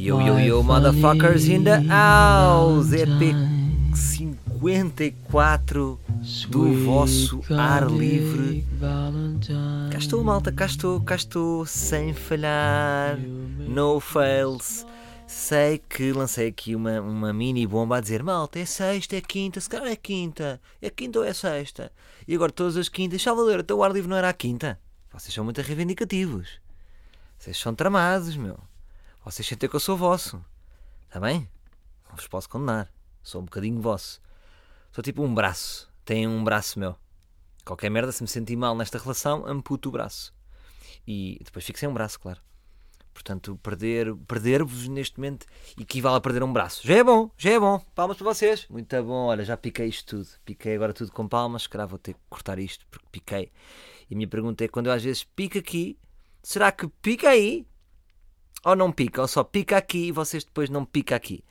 Yo, yo, yo, motherfuckers in the house! EP 54 do vosso ar livre. Cá estou, malta, cá estou, cá estou, sem falhar, no fails. Sei que lancei aqui uma, uma mini bomba a dizer: malta, é sexta, é quinta, se calhar é quinta, é quinta ou é sexta. E agora todas as quintas, Salvador, até o ar livre não era a quinta. Vocês são muito reivindicativos. Vocês são tramados, meu. Vocês sentem que eu sou vosso. Está bem? Não vos posso condenar. Sou um bocadinho vosso. Sou tipo um braço. Tem um braço meu. Qualquer merda, se me sentir mal nesta relação, amputo o braço. E depois fico sem um braço, claro. Portanto, perder, perder-vos neste momento equivale a perder um braço. Já é bom, já é bom. Palmas para vocês. Muito bom. Olha, já piquei isto tudo. Piquei agora tudo com palmas. Se calhar vou ter que cortar isto porque piquei. E a minha pergunta é: quando eu às vezes pico aqui, será que pica aí? Ou não pica? Ou só pica aqui e vocês depois não pica aqui?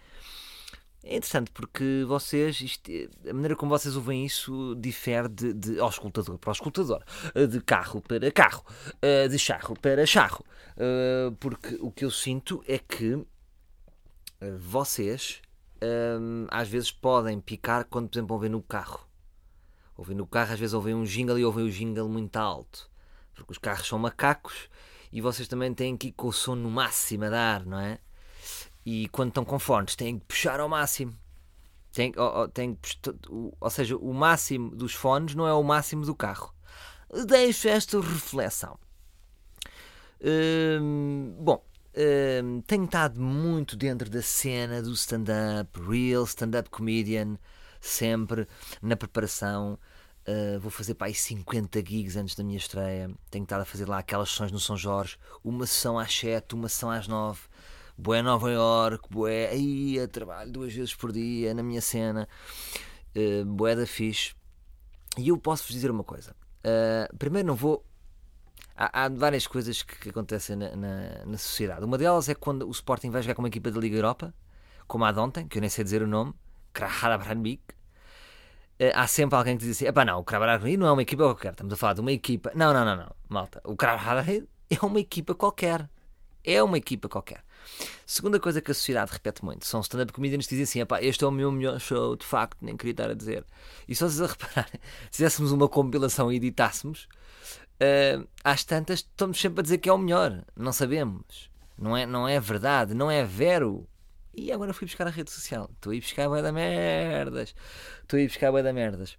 É interessante porque vocês, isto, a maneira como vocês ouvem isso difere de, de, ao escutador para o escutador, de carro para carro, de charro para charro. Porque o que eu sinto é que vocês às vezes podem picar quando, por exemplo, ouvem no carro. Ouvem no carro, às vezes ouvem um jingle e ouvem o jingle muito alto. Porque os carros são macacos e vocês também têm que ir com o som no máximo a dar, não é? E quando estão com fones, têm que puxar ao máximo. Tem, ou, tem, ou seja, o máximo dos fones não é o máximo do carro. Deixo esta reflexão. Hum, bom, hum, tenho estado muito dentro da cena do stand-up, real stand-up comedian, sempre na preparação. Uh, vou fazer para aí 50 gigs antes da minha estreia. Tenho estado a fazer lá aquelas sessões no São Jorge, uma sessão às 7, uma sessão às 9 Boé Nova York, Boé, aí a trabalho duas vezes por dia na minha cena, uh, Boé da fixe. E eu posso-vos dizer uma coisa. Uh, primeiro, não vou. Há, há várias coisas que, que acontecem na, na, na, sociedade. Uma delas é quando o Sporting vai jogar com uma equipa da Liga Europa, como a de ontem, que eu nem sei dizer o nome, Krahadabranvik. Uh, há sempre alguém que diz assim: epá, não, o Krahadabranvik não é uma equipa qualquer, estamos a falar de uma equipa. Não, não, não, não, malta. O Krahadabranvik é uma equipa qualquer. É uma equipa qualquer. Segunda coisa que a sociedade repete muito são stand-up comedians que dizem assim: este é o meu melhor show, de facto, nem queria estar a dizer. E só vocês a repararem, se fizéssemos uma compilação e editássemos, uh, às tantas estamos sempre a dizer que é o melhor. Não sabemos. Não é, não é verdade, não é vero. E agora fui buscar a rede social. Estou a ir buscar a boia da merdas. Estou a ir buscar a boia da merdas.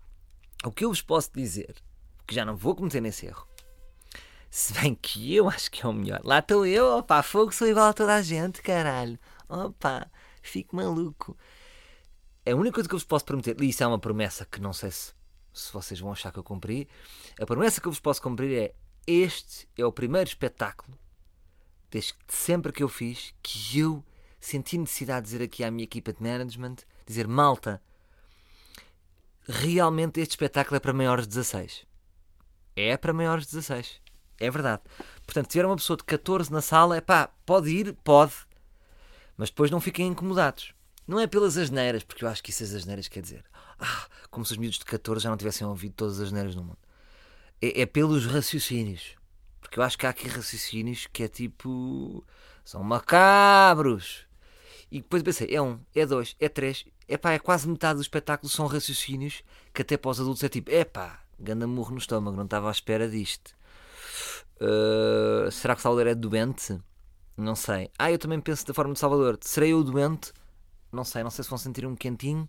O que eu vos posso dizer, que já não vou cometer nesse erro, se bem que eu acho que é o melhor. Lá estou eu, opá, fogo, sou igual a toda a gente, caralho. Opa, fico maluco. A única coisa que eu vos posso prometer, e isso é uma promessa que não sei se, se vocês vão achar que eu cumpri, a promessa que eu vos posso cumprir é: este é o primeiro espetáculo, desde sempre que eu fiz, que eu senti necessidade de dizer aqui à minha equipa de management: dizer, malta, realmente este espetáculo é para maiores de 16. É para maiores de 16. É verdade. Portanto, se tiver uma pessoa de 14 na sala, é pá, pode ir, pode. Mas depois não fiquem incomodados. Não é pelas asneiras, porque eu acho que isso as asneiras quer dizer. Ah, como se os miúdos de 14 já não tivessem ouvido todas as asneiras no mundo. É, é pelos raciocínios. Porque eu acho que há aqui raciocínios que é tipo. são macabros. E depois pensei, é um, é dois, é três. É pá, é quase metade do espetáculo são raciocínios que até para os adultos é tipo, é pá, ganda murro no estômago, não estava à espera disto. Uh, será que Salvador é doente? Não sei. Ah, eu também penso da forma de Salvador. Serei eu doente? Não sei, não sei se vão sentir um quentinho.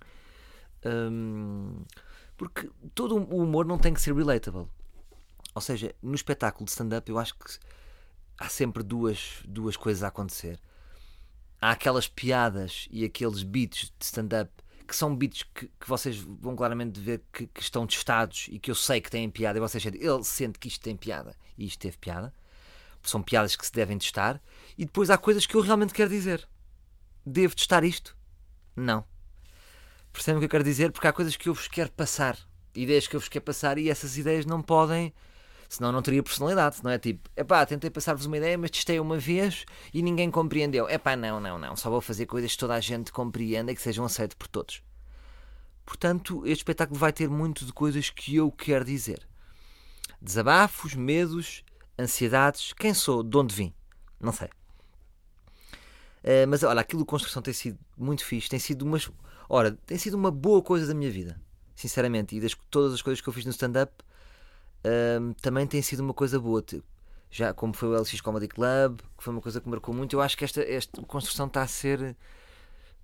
Um, porque todo o humor não tem que ser relatable. Ou seja, no espetáculo de stand-up eu acho que há sempre duas, duas coisas a acontecer. Há aquelas piadas e aqueles beats de stand-up que são beats que, que vocês vão claramente ver que, que, estão testados e que eu sei que têm piada e vocês sentem, ele sente que isto tem piada e isto teve piada. São piadas que se devem testar. E depois há coisas que eu realmente quero dizer. Devo testar isto? Não. Percebem o que eu quero dizer? Porque há coisas que eu vos quero passar. Ideias que eu vos quero passar e essas ideias não podem senão não teria personalidade, não é tipo, epá, tentei passar-vos uma ideia, mas testei uma vez e ninguém compreendeu. Epá, não, não, não, só vou fazer coisas que toda a gente compreenda e que sejam aceitas por todos. Portanto, este espetáculo vai ter muito de coisas que eu quero dizer. Desabafos, medos, ansiedades, quem sou, de onde vim, não sei. Uh, mas olha, aquilo de construção tem sido muito fixe, tem sido uma. Ora, tem sido uma boa coisa da minha vida, sinceramente. E das, todas as coisas que eu fiz no stand-up uh, também tem sido uma coisa boa. Já como foi o LX Comedy Club, que foi uma coisa que marcou muito. Eu acho que esta, esta construção está a ser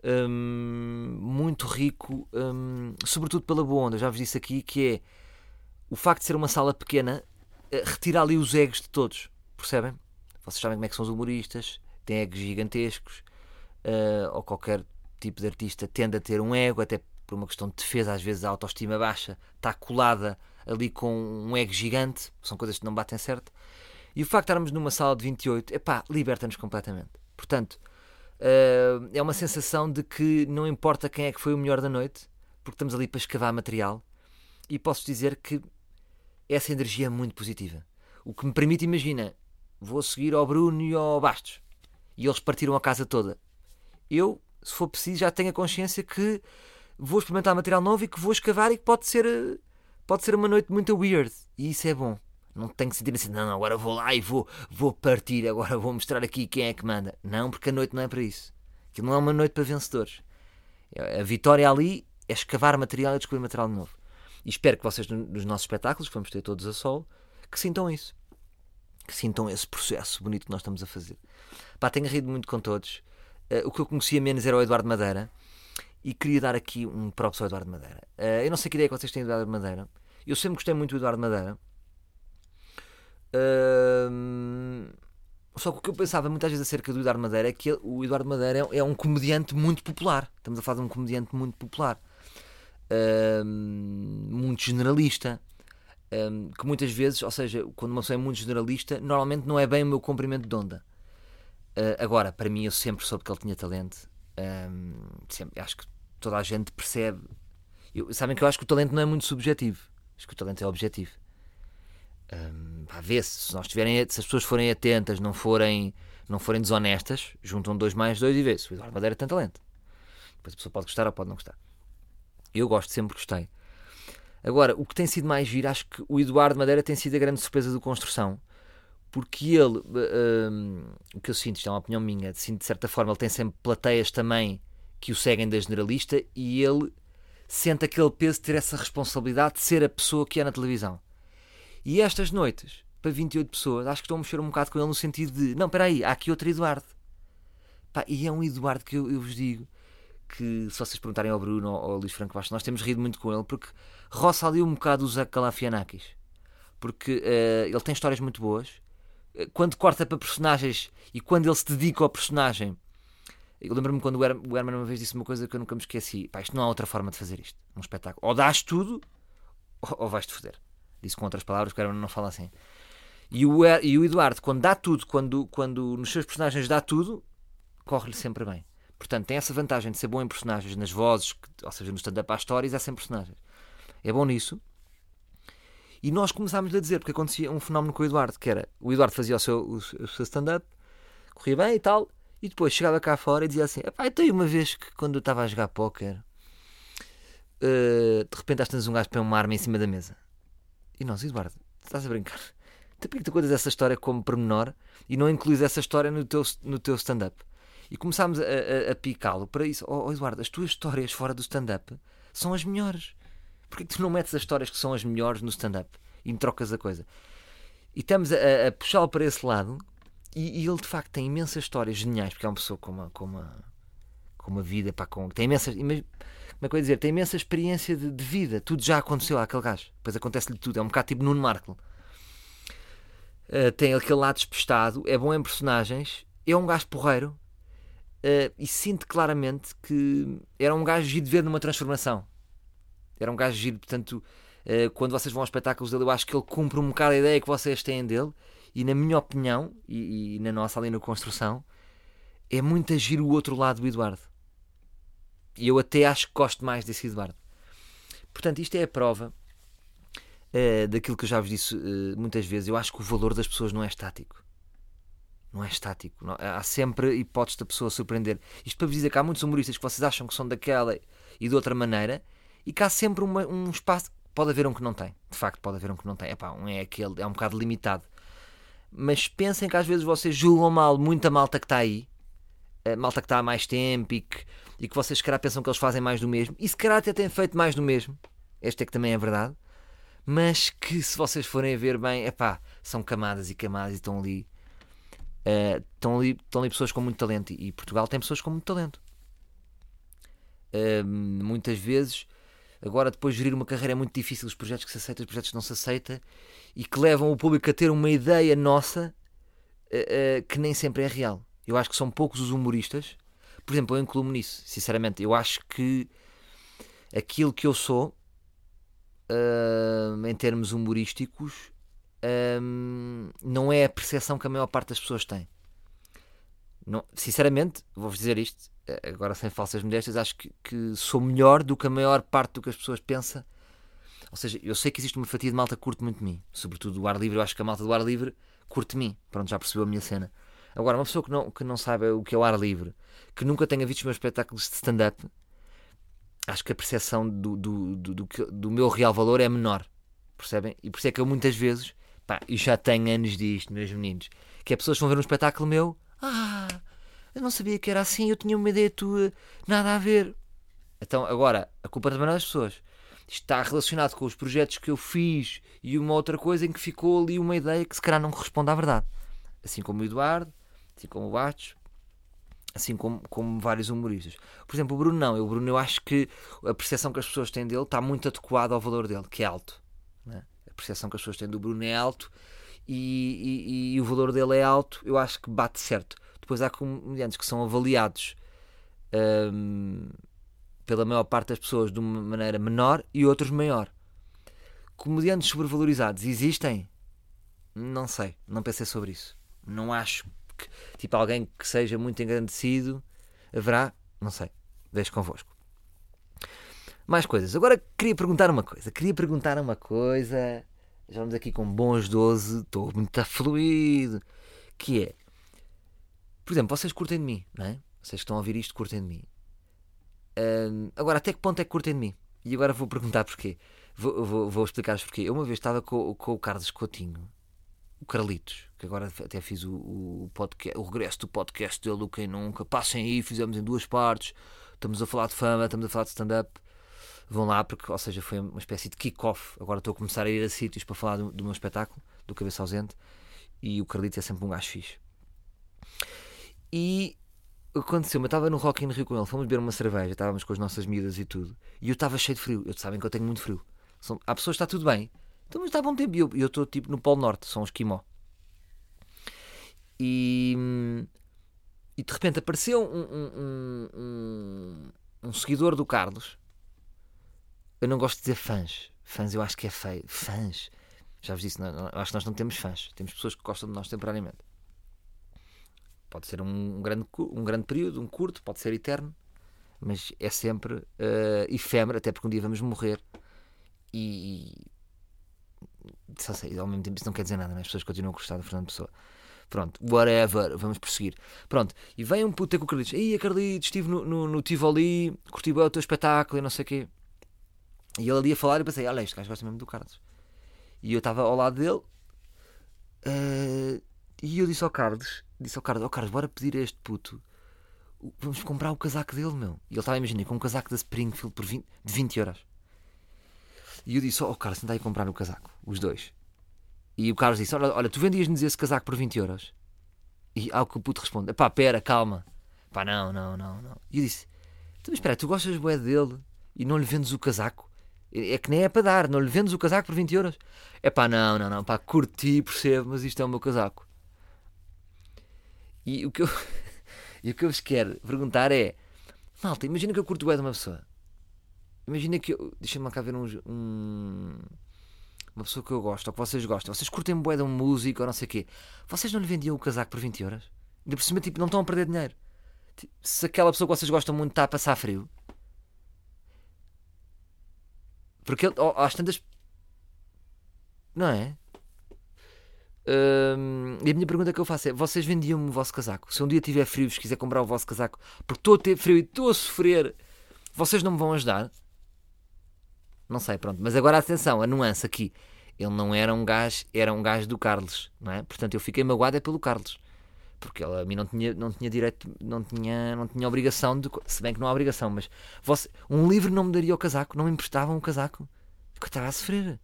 um, muito rico, um, sobretudo pela boa onda. Eu já vos disse aqui que é o facto de ser uma sala pequena, uh, retira ali os egos de todos, percebem? Vocês sabem como é que são os humoristas tem egos gigantescos, uh, ou qualquer tipo de artista tende a ter um ego, até por uma questão de defesa, às vezes a autoestima baixa está colada ali com um ego gigante, são coisas que não batem certo. E o facto de estarmos numa sala de 28, epá, liberta-nos completamente. Portanto, uh, é uma sensação de que não importa quem é que foi o melhor da noite, porque estamos ali para escavar material, e posso dizer que essa energia é muito positiva. O que me permite, imagina, vou seguir ao Bruno e ao Bastos e eles partiram a casa toda. Eu, se for preciso, já tenho a consciência que vou experimentar material novo e que vou escavar e que pode ser, eh, pode ser uma noite muito weird. E isso é bom. Não tenho que sentir assim, não, não, agora vou lá e vou, vou partir, agora vou mostrar aqui quem é que manda. Não, porque a noite não é para isso. Aquilo não é uma noite para vencedores. A vitória ali é escavar material e descobrir material novo. E espero que vocês, nos nossos espetáculos, que vamos ter todos a sol, que sintam isso. Que sintam esse processo bonito que nós estamos a fazer. Pá, tenho rido muito com todos. Uh, o que eu conhecia menos era o Eduardo Madeira. E queria dar aqui um próprio ao Eduardo Madeira. Uh, eu não sei que ideia que vocês têm do Eduardo Madeira. Eu sempre gostei muito do Eduardo Madeira. Uh, só que o que eu pensava muitas vezes acerca do Eduardo Madeira é que ele, o Eduardo Madeira é, é, um comediante muito popular. Estamos a falar de um comediante muito popular. Uh, muito generalista. que muitas vezes, ou seja, quando uma pessoa é muito generalista, normalmente não é bem o meu comprimento de onda. Uh, agora, para mim, eu sempre soube que ele tinha talento. Sempre, acho que toda a gente percebe. Eu, sabem que eu acho que o talento não é muito subjetivo. Acho que o talento é objetivo. Um, ver se nós tiverem, se as pessoas forem atentas, não forem, não forem desonestas, juntam dois mais dois e vê se o Eduardo Madeira tem talento. Depois a pessoa pode gostar ou pode não gostar. Eu gosto, sempre gostei. Agora, o que tem sido mais giro, acho que o Eduardo Madeira tem sido a grande surpresa do construção porque ele, um, o que eu sinto, isto é uma opinião minha, sinto de certa forma, ele tem sempre plateias também que o seguem da generalista e ele sente aquele peso de ter essa responsabilidade de ser a pessoa que é na televisão. E estas noites, para 28 pessoas, acho que estou a mexer um bocado com ele no sentido de: não, espera aí, há aqui outro Eduardo. Pá, e é um Eduardo que eu, eu, vos digo que, se vocês perguntarem ao Bruno ou ao Luís Franco nós temos rido muito com ele porque roça ali um bocado o Zé Calafianakis. Porque uh, ele tem histórias muito boas quando corta para personagens e quando ele se dedica ao personagem. Eu lembro-me quando o Herman uma vez disse uma coisa que eu nunca me esqueci: pá, isto não há outra forma de fazer isto, um espetáculo. Ou dás tudo ou, vais-te foder. Disse com outras palavras, que o Herman não fala assim. E o, e o Eduardo, quando dá tudo, quando, quando nos seus personagens dá tudo, corre-lhe sempre bem. Portanto, tem essa vantagem de ser bom em personagens, nas vozes, ou seja, no stand-up às histórias, é sempre personagens. É bom nisso. E nós começámos a dizer, porque acontecia um fenómeno com o Eduardo, que era o Eduardo fazia o seu, seu stand-up, corria bem e tal, e depois chegava cá fora e dizia assim: Epá, então uma vez que quando eu estava a jogar póquer, uh, de repente estás um gajo para uma arma em cima da mesa. E nós, Eduardo, estás a brincar? Então que tu contas essa história como pormenor e não incluís essa história no teu, no teu stand-up? E começámos a, a, a picá-lo para isso. Oh, oh, Eduardo, as tuas histórias fora do stand-up são as melhores. Porquê que tu não metes as histórias que são as melhores no stand-up e me trocas a coisa? E estamos a, a puxá-lo para esse lado e, e, ele de facto tem imensas histórias geniais, porque é uma pessoa com uma, com uma, com uma vida, pá, com, tem imensas. Como é que eu ia dizer? Tem imensa experiência de, de vida. Tudo já aconteceu àquele gajo. Depois acontece-lhe tudo. É um bocado tipo Nuno Markle. Uh, tem aquele lado despestado, é bom em personagens, é um gajo porreiro uh, e sinto claramente que era um gajo de ver numa transformação. Era um gajo giro, portanto, uh, quando vocês vão aos espetáculos dele, eu acho que ele cumpre um bocado a ideia que vocês têm dele. E na minha opinião, e, e na nossa ali na construção, é muito agir o outro lado do Eduardo. E eu até acho que gosto mais desse Eduardo. Portanto, isto é a prova uh, daquilo que eu já vos disse uh, muitas vezes. Eu acho que o valor das pessoas não é estático. Não é estático. Não, há sempre hipótese da pessoa surpreender. Isto para vos dizer que há muitos humoristas que vocês acham que são daquela e de outra maneira e há sempre uma, um espaço. Pode haver um que não tem, de facto, pode haver um que não tem. Epá, um é aquele, é um bocado limitado. Mas pensem que às vezes vocês julgam mal muita malta que está aí a malta que está há mais tempo e que, e que vocês, se calhar, pensam que eles fazem mais do mesmo. E se calhar até têm feito mais do mesmo. Esta é que também é verdade. Mas que, se vocês forem a ver bem, é pá, são camadas e camadas e estão ali. Uh, estão, ali estão ali pessoas com muito talento. E, e Portugal tem pessoas com muito talento. Uh, muitas vezes Agora, depois de gerir uma carreira é muito difícil, os projetos que se aceitam, os projetos que não se aceitam e que levam o público a ter uma ideia nossa uh, uh, que nem sempre é real. Eu acho que são poucos os humoristas. Por exemplo, eu incluo-me nisso, sinceramente. Eu acho que aquilo que eu sou, uh, em termos humorísticos, não é a percepção que a maior parte das pessoas tem. Não, sinceramente, vou-vos dizer isto, eh, agora sem falsas modéstias, acho que, que, sou melhor do que a maior parte do que as pessoas pensam. Ou seja, eu sei que existe uma fatia de malta que curte muito de mim, sobretudo do ar livre. Eu acho que a malta do ar livre curte de mim. Pronto, já percebeu a minha cena. Agora, uma pessoa que não, que não sabe o que é o ar livre, que nunca tenha visto os meus espetáculos de stand-up, acho que a percepção do, do, do, do, do meu real valor é menor. Percebem? E por isso é que eu muitas vezes, pá, e já tenho anos disto, meus meninos, que é pessoas vão ver um espetáculo meu ah, eu não sabia que era assim, eu tinha uma ideia tua, nada a ver. Então, agora, a culpa também não é das pessoas. Isto está relacionado com os projetos que eu fiz e uma outra coisa em que ficou ali uma ideia que se calhar não corresponde à verdade. Assim como o Eduardo, assim como o Bastos, assim como, como vários humoristas. Por exemplo, o Bruno não. O Bruno, eu acho que a percepção que as pessoas têm dele está muito adequada ao valor dele, que é alto. É? A percepção que as pessoas têm do Bruno é alto e, e, e, o valor dele é alto, eu acho que bate certo. Depois há comediantes que são avaliados um, pela maior parte das pessoas de uma maneira menor e outros maior. Comediantes sobrevalorizados existem? Não sei, não pensei sobre isso. Não acho que, tipo, alguém que seja muito engrandecido haverá, não sei, deixo convosco. Mais coisas. Agora queria perguntar uma coisa. Queria perguntar uma coisa já vamos aqui com bons 12, estou muito fluido. Que é, por exemplo, vocês curtem de mim, não é? Vocês que estão a ouvir isto curtem de mim. Um, agora, até que ponto é que curtem de mim? E agora vou perguntar porquê. Vou, vou, vou explicar-vos porquê. Eu uma vez estava com, com o Carlos Coutinho, o Carlitos, que agora até fiz o, o, podcast, o regresso do podcast dele do Quem Nunca. Passem aí, fizemos em duas partes. Estamos a falar de fama, estamos a falar de stand-up vão lá, porque, ou seja, foi uma espécie de kick-off. Agora estou a começar a ir a sítios para falar do, do meu espetáculo, do Cabeça Ausente, e o Carlitos é sempre um gajo fixe. E aconteceu, eu estava no Rock in Rio com ele, fomos beber uma cerveja, estávamos com as nossas miúdas e tudo, e eu estava cheio de frio. Eu sabem que eu tenho muito frio. São, há pessoas que está tudo bem, então mas está bom tempo. E eu estou tipo no Polo Norte, são os esquimó. E, e de repente apareceu um, um, um, um seguidor do Carlos eu não gosto de dizer fãs. Fãs eu acho que é feio. Fãs. Já vos disse, não, acho que nós não temos fãs. Temos pessoas que gostam de nós temporariamente. Pode ser um, grande, um grande período, um curto, pode ser eterno, mas é sempre uh, efêmero, até porque um dia vamos morrer. E. Só sei, ao mesmo tempo isso não quer dizer nada, né? as pessoas continuam a gostar do Fernando Pessoa. Pronto, whatever, vamos prosseguir. Pronto, e vem um puto com o Carlitos. Ei, Carlitos, estive no, no, no Tivoli, curti bem o teu espetáculo e não sei o quê. E ele ali a falar e eu pensei, olha, este gajo gosta mesmo do Carlos. E eu estava ao lado dele uh, e eu disse ao Carlos, disse ao Carlos, oh, Carlos, bora pedir a este puto, vamos comprar o casaco dele, meu. E ele estava a imaginar com um casaco da Springfield por 20, de 20 euros. E eu disse, ó oh, Carlos, tenta aí comprar o casaco, os dois. E o Carlos disse, olha, olha tu vendias-nos esse casaco por 20 euros? E ao que o puto responde, pá, pera, calma. Pá, não, não, não, não. E eu disse, então, espera, tu gostas bué dele e não lhe vendes o casaco? É que nem é para dar, não lhe vendes o casaco por 20 euros. É pá, não, não, não, pá, curti, percebo, mas isto é o meu casaco. E o que eu, e o que eu vos quero perguntar é: malta, imagina que eu curto o de uma pessoa. Imagina que eu. Deixa-me cá ver um, um, uma pessoa que eu gosto, ou que vocês gostam. Vocês curtem bué de uma música ou não sei o quê. Vocês não lhe vendiam o casaco por 20 euros? Ainda por cima, tipo, não estão a perder dinheiro. Se aquela pessoa que vocês gostam muito está a passar frio, porque ele, oh, às tantas. Não é? E a minha pergunta que eu faço é: vocês vendiam-me o vosso casaco? Se um dia tiver frio e vos quiser comprar o vosso casaco, porque estou a ter frio e estou a sofrer, vocês não me vão ajudar? Não sei, pronto. Mas agora atenção, a nuance aqui. Ele não era um gajo, era um gajo do Carlos, não é? Portanto, eu fiquei magoado é pelo Carlos. Porque ela a mim não tinha, não tinha direito, não tinha, não tinha obrigação de. Se bem que não há obrigação, mas você, um livro não me daria o casaco, não me emprestavam o casaco, eu estava a sofrer.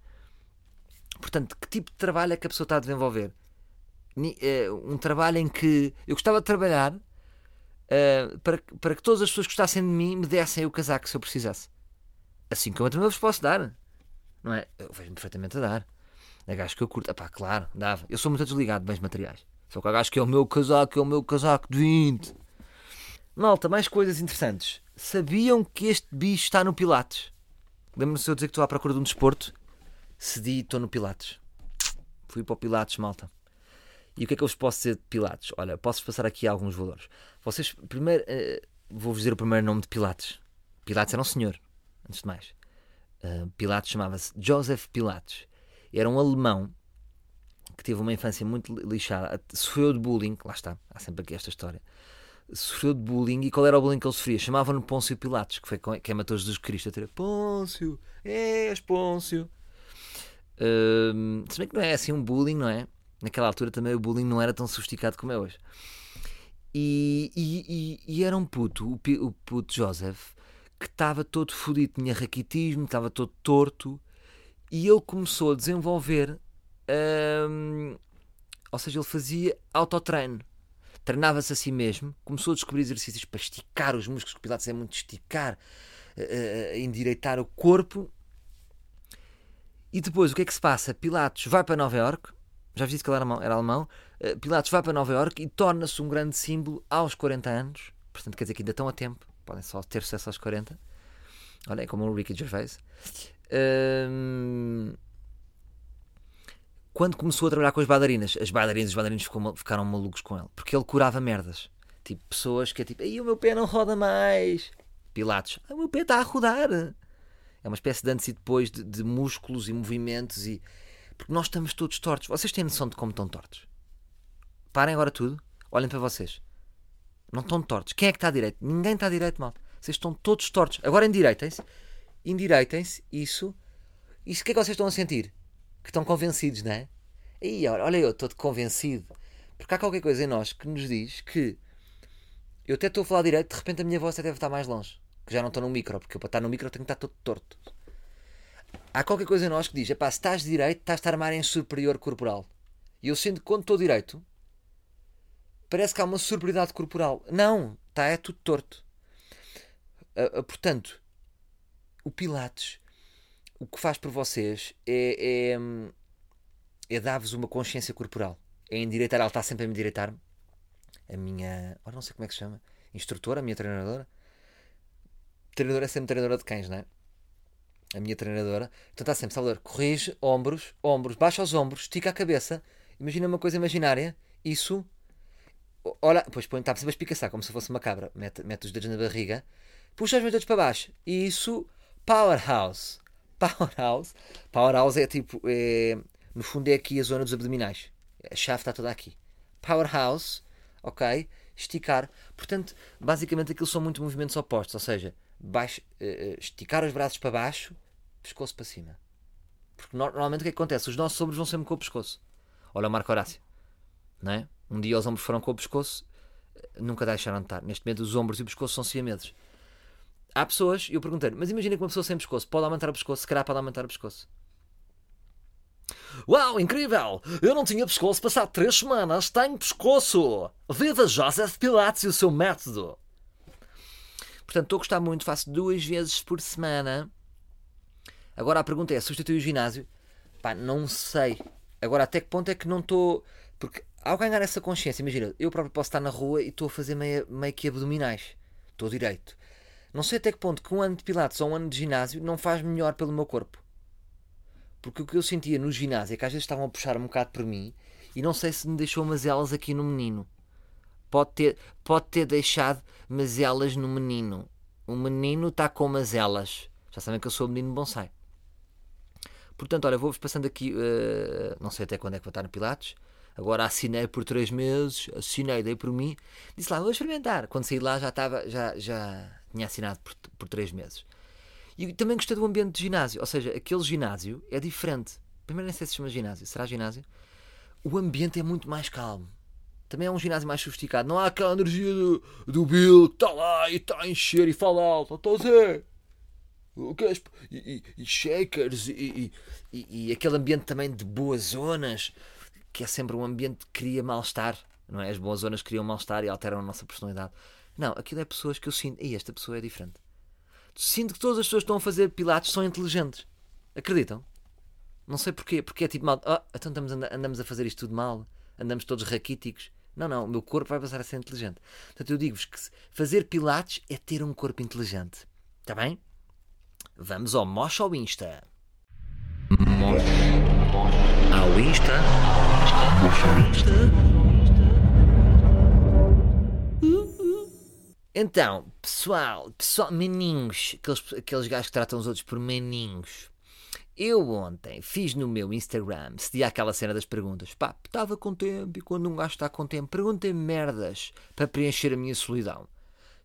Portanto, que tipo de trabalho é que a pessoa está a desenvolver? Eh, um trabalho em que eu gostava de trabalhar uh, para, para que todas as pessoas que gostassem de mim me dessem o casaco se eu precisasse. Assim como eu também vos posso dar. Não é? Eu vejo-me perfeitamente a dar. É gajo que eu curto. Epá, claro, dava. Eu sou muito desligado de bens materiais. Só que gajo que é o meu casaco, é o meu casaco de 20. Malta, mais coisas interessantes. Sabiam que este bicho está no Pilates? Lembram-se eu dizer que estou à procura de um desporto? Cedi estou no Pilates. Fui para o Pilates, malta. E o que é que eu vos posso dizer de Pilates? Olha, posso passar aqui alguns valores. Vocês, primeiro, uh, vou-vos dizer o primeiro nome de Pilates. Pilates era um senhor, antes de mais. Uh, Pilates chamava-se Joseph Pilates. Era um alemão que teve uma infância muito lixada, sofreu de bullying, lá está, há sempre aqui esta história. Sofreu de bullying e qual era o bullying que ele sofria? Chamavam-no Pôncio Pilatos, que foi quem matou Jesus Cristo. Ter Pôncio, és Pôncio. Uh, se bem que não é assim um bullying, não é? Naquela altura também o bullying não era tão sofisticado como é hoje. E, e, e, e era um puto, o, o puto Joseph, que estava todo fodido, tinha raquitismo, estava todo torto, e ele começou a desenvolver. Ou seja, ele fazia autotreino. Treinava-se a si mesmo, começou a descobrir exercícios para esticar os músculos, que Pilates é muito esticar, uh, endireitar o corpo. E depois, o que é que se passa? Pilatos vai para Nova York, já disse que ele era alemão, Pilatos vai para Nova York e torna-se um grande símbolo aos 40 anos. Portanto, quer dizer que ainda estão a tempo. Podem só ter sucesso aos 40. Olha, é como o Ricky Gervais. Uh, quando começou a trabalhar com as bailarinas, as bailarinas, os bailarinos ficaram malucos com ele. Porque ele curava merdas. Tipo, pessoas que é tipo, aí o meu pé não roda mais. Pilatos, o meu pé está a rodar. É uma espécie de antes e depois de, de músculos e movimentos e porque nós estamos todos tortos. Vocês têm noção de como estão tortos? Parem agora tudo. Olhem para vocês. Não estão tortos. Quem é que está direito? Ninguém está direito, mal. Vocês estão todos tortos. Agora endireitem-se. Endireitem-se. Isso. Isso o que é que vocês estão a sentir? Que estão convencidos, não é? Aí, olha, eu estou convencido. Porque há qualquer coisa em nós que nos diz que eu até estou a falar direito, de repente a minha voz até deve estar mais longe. Que já não estou no micro, porque eu para estar no micro tenho que estar todo torto há qualquer coisa em nós que diz: se estás direito, estás a armar em superior corporal. E eu sinto que quando estou direito, parece que há uma superioridade corporal. Não, está é tudo torto. Uh, uh, portanto, o Pilates, o que faz por vocês é, é, é dar-vos uma consciência corporal. É endireitar, ela está sempre a me endireitar. A minha. Ora, não sei como é que se chama. Instrutora, a minha treinadora. Treinadora é sempre treinadora de cães, não é? a minha treinadora, então está sempre, Salvador, corrige, ombros, ombros, baixa os ombros, estica a cabeça, imagina uma coisa imaginária, isso, olha, depois põe, está sempre a espicaçar, como se fosse uma cabra, mete, mete os dedos na barriga, puxa os dedos para baixo, e isso, powerhouse, powerhouse, powerhouse é tipo, é, no fundo é aqui a zona dos abdominais, a chave está toda aqui, powerhouse, ok, esticar, portanto, basicamente aquilo são muito movimentos opostos, ou seja, baixo, uh, esticar os braços para baixo pescoço para cima. Porque normalmente o que, é que acontece? Os nossos ombros vão sempre com o pescoço. Olha o Marco Horácio. Não é? Um dia os ombros foram com o pescoço, nunca deixaram de estar. Neste momento os ombros e o pescoço são siameses. Há pessoas, eu perguntei mas imagina que uma pessoa sem pescoço pode aumentar o pescoço, se calhar pode aumentar o pescoço. Uau, incrível! Eu não tinha pescoço passado três semanas, tenho pescoço! Viva Joseph Pilates e o seu método! Portanto, estou a gostar muito, faço duas vezes por semana Agora a pergunta é: substituir o ginásio? Pá, não sei. Agora, até que ponto é que não estou. Porque ao ganhar essa consciência, imagina, eu próprio posso estar na rua e estou a fazer meio, meio que abdominais. Estou direito. Não sei até que ponto que um ano de pilates ou um ano de ginásio não faz melhor pelo meu corpo. Porque o que eu sentia no ginásio é que às vezes estavam a puxar um bocado por mim e não sei se me deixou mazelas aqui no menino. Pode ter, pode ter deixado mazelas no menino. O menino está com mazelas. Já sabem que eu sou o menino bonsai. Portanto, olha, vou-vos passando aqui, uh, não sei até quando é que vou estar no Pilates. Agora assinei por três meses, assinei, dei por mim. Disse lá, vou experimentar. Quando saí lá já estava, já, já tinha assinado por, por três meses. E também gostei do ambiente de ginásio. Ou seja, aquele ginásio é diferente. Primeiro nem sei se chama ginásio. Será ginásio? O ambiente é muito mais calmo. Também é um ginásio mais sofisticado. Não há aquela energia do, do Bill que está lá e está a encher e fala alto. Estou a dizer. E, e, e shakers e, e, e, aquele ambiente também de boas zonas que é sempre um ambiente que cria mal-estar, não é? As boas zonas criam mal-estar e alteram a nossa personalidade. Não, aquilo é pessoas que eu sinto, e esta pessoa é diferente. Sinto que todas as pessoas que estão a fazer pilates são inteligentes. Acreditam? Não sei porquê, porque é tipo mal. Oh, então estamos, andamos a fazer isto tudo mal, andamos todos raquíticos. Não, não, o meu corpo vai passar a ser inteligente. Portanto, eu digo-vos que fazer pilates é ter um corpo inteligente. Está bem? Vamos ao Mosh ao Insta. Mosh. Ao Insta. Mosh ao Insta. Então, pessoal, pessoal, meninhos, aqueles, aqueles gajos que tratam os outros por meninhos. Eu ontem fiz no meu Instagram, se dia aquela cena das perguntas. Pá, estava com tempo e quando um gajo está com tempo, perguntem merdas para preencher a minha solidão.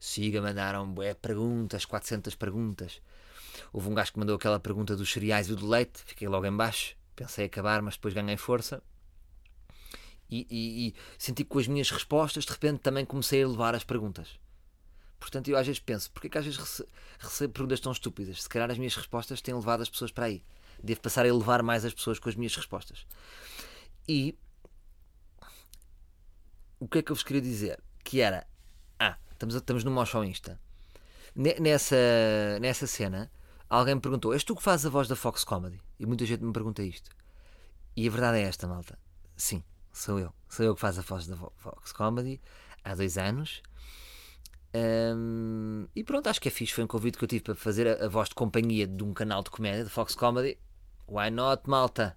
Siga, mandaram bué perguntas, 400 perguntas. Houve um gajo que mandou aquela pergunta dos cereais e do leite, fiquei logo em baixo. Pensei acabar, mas depois ganhei força. E, e, e senti que com as minhas respostas, de repente, também comecei a levar as perguntas. Portanto, eu às vezes penso, porquê que às vezes recebo perguntas tão estúpidas? Se calhar as minhas respostas têm levado as pessoas para aí. Devo passar a elevar mais as pessoas com as minhas respostas. E o que é que eu vos queria dizer? Que era, ah, estamos, estamos no Mosh Insta. Nessa, nessa cena, alguém me perguntou: És tu que fazes a voz da Fox Comedy? E muita gente me pergunta isto. E a verdade é esta, malta. Sim, sou eu. Sou eu que faço a voz da Fox Comedy há dois anos. Um, e pronto, acho que é fixe. Foi um convite que eu tive para fazer a, a voz de companhia de um canal de comédia, de Fox Comedy. Why not, malta?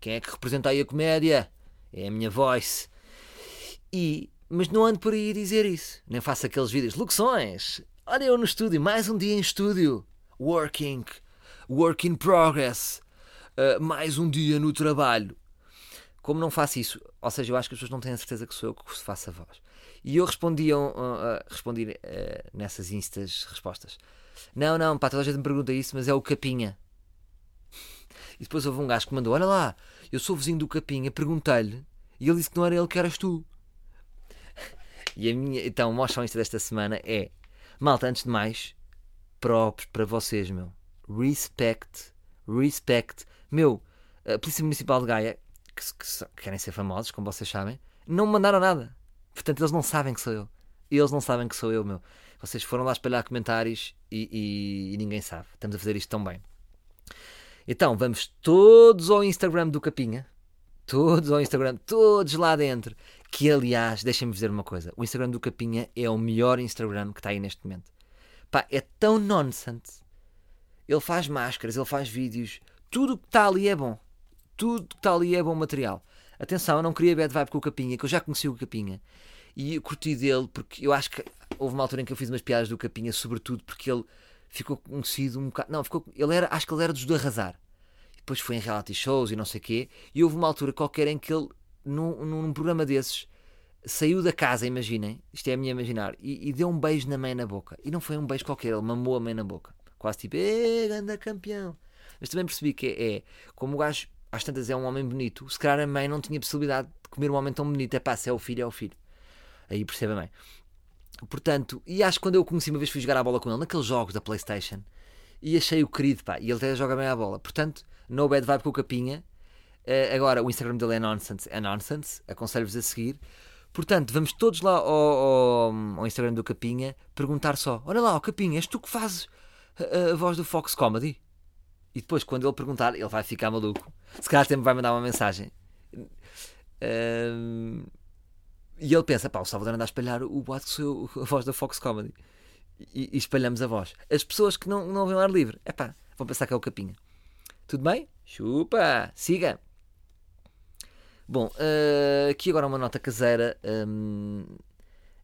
Quem é que representa aí a comédia? É a minha voz. E, mas não ando por aí a dizer isso. Nem faço aqueles vídeos. Locuções! Olha eu no estúdio, mais um dia em estúdio. Working. Work in progress. Uh, mais um dia no trabalho. Como não faço isso, ou seja, eu acho que as pessoas não têm a certeza que sou eu que faço a voz. E eu respondi, uh, uh, respondi uh, nessas instas respostas. Não, não, pá, toda a gente me pergunta isso, mas é o Capinha. E depois houve um gajo que mandou: Olha lá, eu sou vizinho do Capinha, perguntei-lhe e ele disse que não era ele que eras tu. E a minha, então, mostra o Insta desta semana é: Malta, antes de mais, próprios para vocês, meu. Respect, respect. Meu, a Polícia Municipal de Gaia, que, que, que querem ser famosos, como vocês sabem, não mandaram nada. Portanto, eles não sabem que sou eu. Eles não sabem que sou eu, meu. Vocês foram lá espalhar comentários e, e, e ninguém sabe. Estamos a fazer isto tão bem. Então, vamos todos ao Instagram do Capinha. Todos ao Instagram, todos lá dentro. Que, aliás, deixem-me dizer uma coisa: o Instagram do Capinha é o melhor Instagram que está aí neste momento. Pá, é tão nonsense. Ele faz máscaras, ele faz vídeos. Tudo que está ali é bom. Tudo que está ali é bom material. Atenção, eu não queria bad vibe com o Capinha, que eu já conheci o Capinha. E curti dele porque eu acho que houve uma altura em que eu fiz umas piadas do Capinha, sobretudo porque ele ficou conhecido um bocado. Não, ficou, ele era, acho que ele era dos do arrasar. Depois foi em reality shows e não sei o quê. E houve uma altura qualquer em que ele, num, num programa desses, saiu da casa, imaginem, isto é a minha imaginar, e, e, deu um beijo na mãe na boca. E não foi um beijo qualquer, ele mamou a mãe na boca. Quase tipo, anda campeão. Mas também percebi que é, é como o gajo às tantas é um homem bonito, se calhar a mãe não tinha possibilidade de comer um homem tão bonito. É pá, se é o filho, é o filho. Aí percebe a mãe. Portanto, e acho que quando eu o conheci uma vez fui jogar a bola com ele, naqueles jogos da Playstation, e achei o querido, pá, e ele até joga bem a bola. Portanto, no bad vibe com o Capinha. Uh, agora, o Instagram dele é nonsense, é nonsense, aconselho-vos a seguir. Portanto, vamos todos lá ao, ao, ao, Instagram do Capinha perguntar só: Olha lá, Capinha, és tu que fazes a, a voz do Fox Comedy? E depois, quando ele perguntar, ele vai ficar maluco. Se calhar sempre vai mandar uma mensagem. Um, e ele pensa: pá, o Salvador anda a espalhar o boato que sou a voz da Fox Comedy. E, e, espalhamos a voz. As pessoas que não, não vêm ao ar livre, é pá, vão pensar que é o Capinha. Tudo bem? Chupa! Siga! Bom, uh, aqui agora uma nota caseira. Um,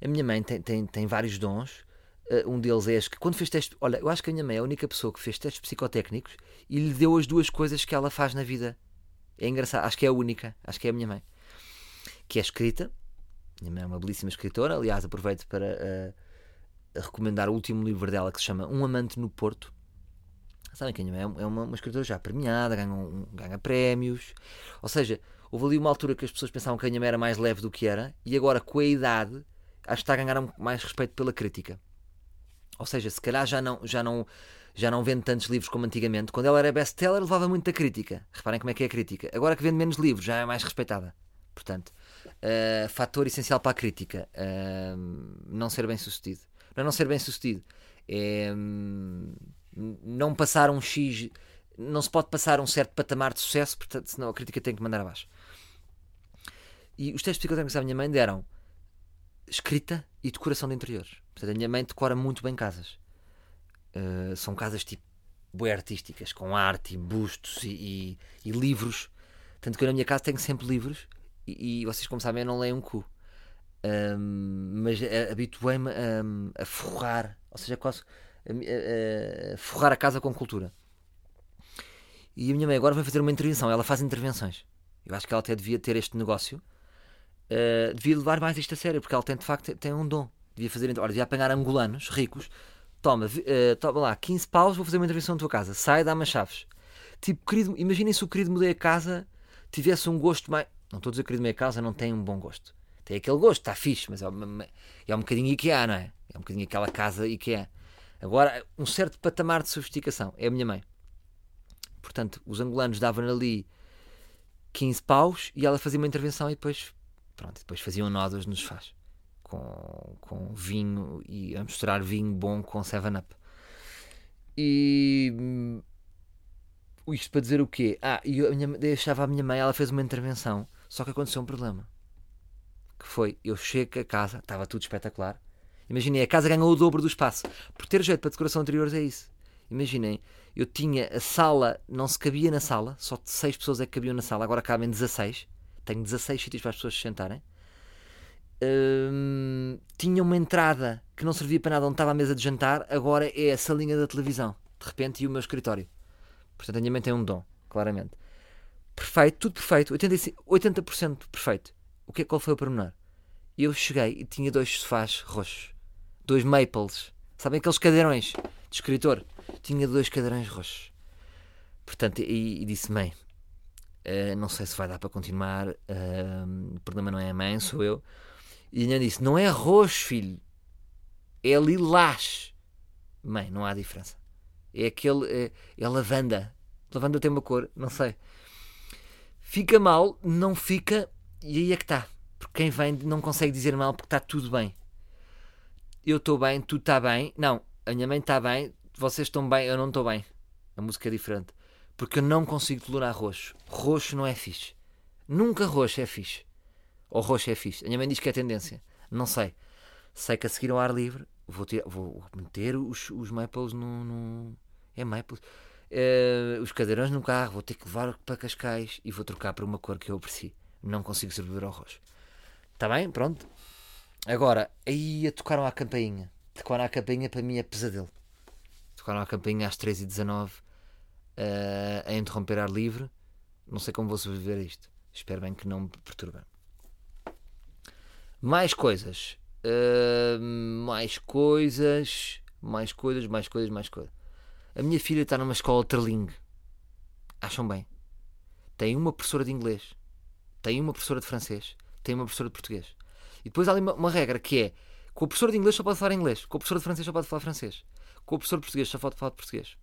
a minha mãe tem, tem, tem vários dons. Uh, um deles é que quando fez testes. Olha, eu acho que a minha mãe é a única pessoa que fez testes psicotécnicos e lhe deu as duas coisas que ela faz na vida. É engraçado, acho que é a única, acho que é a minha mãe. Que é escrita. Minha mãe é uma belíssima escritora, aliás, aproveito para uh, recomendar o último livro dela que se chama Um Amante no Porto. Sabem que a minha mãe é uma, uma escritora já premiada, ganha, um, ganha prémios. Ou seja, houve ali uma altura que as pessoas pensavam que a minha mãe era mais leve do que era, e agora com a idade acho que está a ganhar mais respeito pela crítica. Ou seja, se calhar já não, já não, já não vende tantos livros como antigamente. Quando ela era best-seller, levava muito da crítica. Reparem como é que é a crítica. Agora que vende menos livros, já é mais respeitada. Portanto, uh, fator essencial para a crítica: uh, não ser bem sucedido. Não não ser bem sucedido, é um, não passar um X. Não se pode passar um certo patamar de sucesso, portanto, senão a crítica tem que mandar abaixo. E os textos psicotécnicos da minha mãe deram escrita e decoração de interiores. Portanto, a minha mãe decora muito bem casas. Uh, são casas tipo bem artísticas, com arte e bustos e, e, e, livros. Tanto que eu na minha casa tenho sempre livros e, e vocês, como sabem, eu não leio um cu. Um, mas habituei-me a, a forrar, ou seja, quase a, a, a, forrar a casa com cultura. E a minha mãe agora vai fazer uma intervenção. Ela faz intervenções. Eu acho que ela até devia ter este negócio uh, devia levar mais isto a sério, porque ela tem de facto tem um dom. Devia fazer, olha, devia apanhar angolanos ricos, toma, uh, toma lá, 15 paus, vou fazer uma intervenção na tua casa, sai, dá-me as chaves. Tipo, querido, imaginem se o querido mudei a casa tivesse um gosto mais. Não estou a dizer que o querido mudei a casa não tem um bom gosto. Tem aquele gosto, está fixe, mas é, é um bocadinho IKEA, não é? É um bocadinho aquela casa IKEA. Agora, um certo patamar de sofisticação. É a minha mãe. Portanto, os angolanos davam ali 15 paus e ela fazia uma intervenção e depois Pronto, depois faziam nódoas nos faz com, com vinho e a misturar vinho bom com 7-Up. E hum, isto para dizer o quê? Ah, e eu deixava a minha mãe, ela fez uma intervenção, só que aconteceu um problema. Que foi, eu chego a casa, estava tudo espetacular. Imaginem, a casa ganhou o dobro do espaço. Por ter jeito para decoração interior é isso. Imaginem, eu tinha a sala, não se cabia na sala, só de 6 pessoas é que cabiam na sala, agora cabem 16 tenho 16 sítios para as pessoas se sentarem. Tinha uma entrada que não servia para nada onde estava a mesa de jantar, agora é a salinha da televisão, de repente, e o meu escritório. Portanto, a minha mãe tem um dom, claramente. Perfeito, tudo perfeito, 85, 80% perfeito. O que é qual foi o pormenor? Eu cheguei e tinha dois sofás roxos, dois maples, sabem aqueles cadeirões de escritor? Tinha dois cadeirões roxos. Portanto, e, e disse: Mãe, Uh, não sei se vai dar para continuar. Uh, o problema não é a mãe, sou eu. E a minha disse: Não é roxo, filho. É lilás. Mãe, não há diferença. É aquele. É, é lavanda. Lavanda tem uma cor, não sei. Fica mal, não fica. E aí é que está. Porque quem vem não consegue dizer mal porque está tudo bem. Eu estou bem, tu está bem. Não, a minha mãe está bem, vocês estão bem, eu não estou bem. A música é diferente. Porque eu não consigo tolerar roxo. Roxo não é fixe. Nunca roxo é fixe. Ou roxo é fixe. A minha mãe diz que é tendência. Não sei. Sei que a seguir ao ar livre vou, ter, vou meter os, os maples no, no. É maples. Uh, os cadeirões no carro, vou ter que levar para Cascais e vou trocar para uma cor que eu aprecio. Não consigo sobreviver ao roxo. Está bem? Pronto. Agora, aí tocaram a campainha. Tocaram a campainha para mim é pesadelo. Tocaram a campainha às 3h19 uh, a interromper ar livre. Não sei como vou sobreviver a isto. Espero bem que não me perturbe. Mais coisas. Uh, mais coisas. Mais coisas, mais coisas, mais coisas. A minha filha está numa escola trilingue. Acham bem? Tem uma professora de inglês. Tem uma professora de francês. Tem uma professora de português. E depois há ali uma, uma regra que é: com a professora de inglês só pode falar inglês. Com a professora de francês só pode falar francês. Com a professora de português só pode falar de português.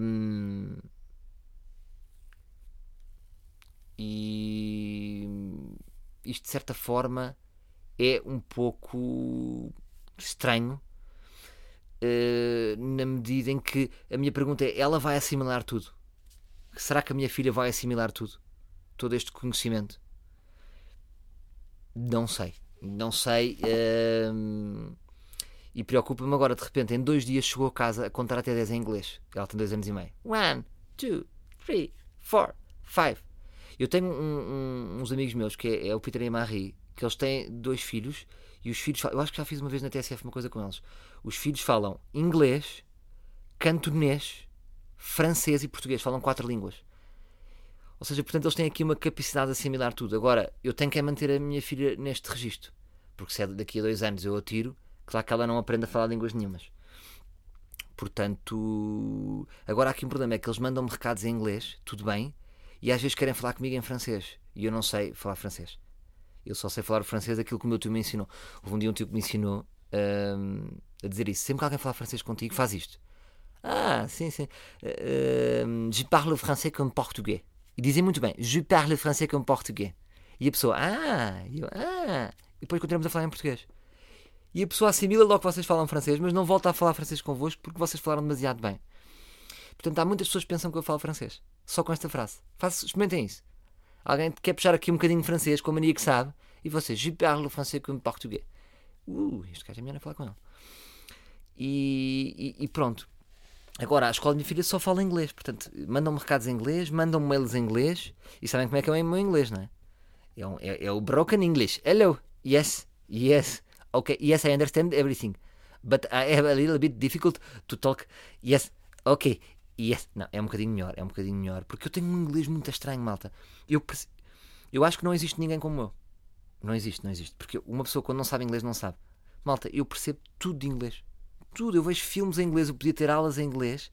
Um, e isto de certa forma é um pouco estranho uh, na medida em que a minha pergunta é: ela vai assimilar tudo? Será que a minha filha vai assimilar tudo? Todo este conhecimento? Não sei. Não sei. Uh, e preocupa-me agora, de repente, em dois dias chegou a casa a contar até 10 em inglês. Ela tem dois anos e meio. One, two, three, four, five. Eu tenho um, um, uns amigos meus, que é, é, o Peter e a Marie, que eles têm dois filhos e os filhos Eu acho que já fiz uma vez na TSF uma coisa com eles. Os filhos falam inglês, cantonês, francês e português. Falam quatro línguas. Ou seja, portanto, eles têm aqui uma capacidade de assimilar tudo. Agora, eu tenho que é manter a minha filha neste registro. Porque se é daqui a dois anos eu a tiro, Claro que ela não aprende a falar línguas nenhumas. Portanto, agora há aqui um problema: é que eles mandam-me recados em inglês, tudo bem, E às vezes querem falar comigo em francês. E eu não sei falar francês. Eu só sei falar francês aquilo que o meu tio me ensinou. Houve um dia um tio que me ensinou hum, a dizer isso. Sempre que alguém falar francês contigo, faz isto. Ah, sim, sim. Uh, je parle français comme português. E dizem muito bem, je parle français comme português. E a pessoa, ah, e eu, ah. E depois continuamos a falar em português. E a pessoa assimila logo que vocês falam francês, mas não volta a falar francês convosco porque vocês falaram demasiado bem. Portanto, há muitas pessoas que pensam que eu falo francês. Só com esta frase. Façam, experimentem isso. Alguém quer puxar aqui um bocadinho francês com a mania que sabe e vocês, je parle français comme português. Uh, este gajo é melhor a falar com ele. E, e, e, pronto. Agora, a escola da minha filha só fala inglês. Portanto, mandam-me recados em inglês, mandam-me mails em inglês. E sabem como é que é o meu inglês, não é? É, um, é, é o broken English. Hello, yes, yes, okay, yes, I understand everything. But I have a little bit difficult to talk. Yes, ok, yes. Não, é um bocadinho melhor, é um bocadinho melhor. Porque eu tenho um inglês muito estranho, malta. Eu, eu acho que não existe ninguém como eu. Não existe, não existe. Porque uma pessoa quando não sabe inglês não sabe. Malta, eu percebo tudo de inglês tudo. Eu vejo filmes em inglês, eu podia ter aulas em inglês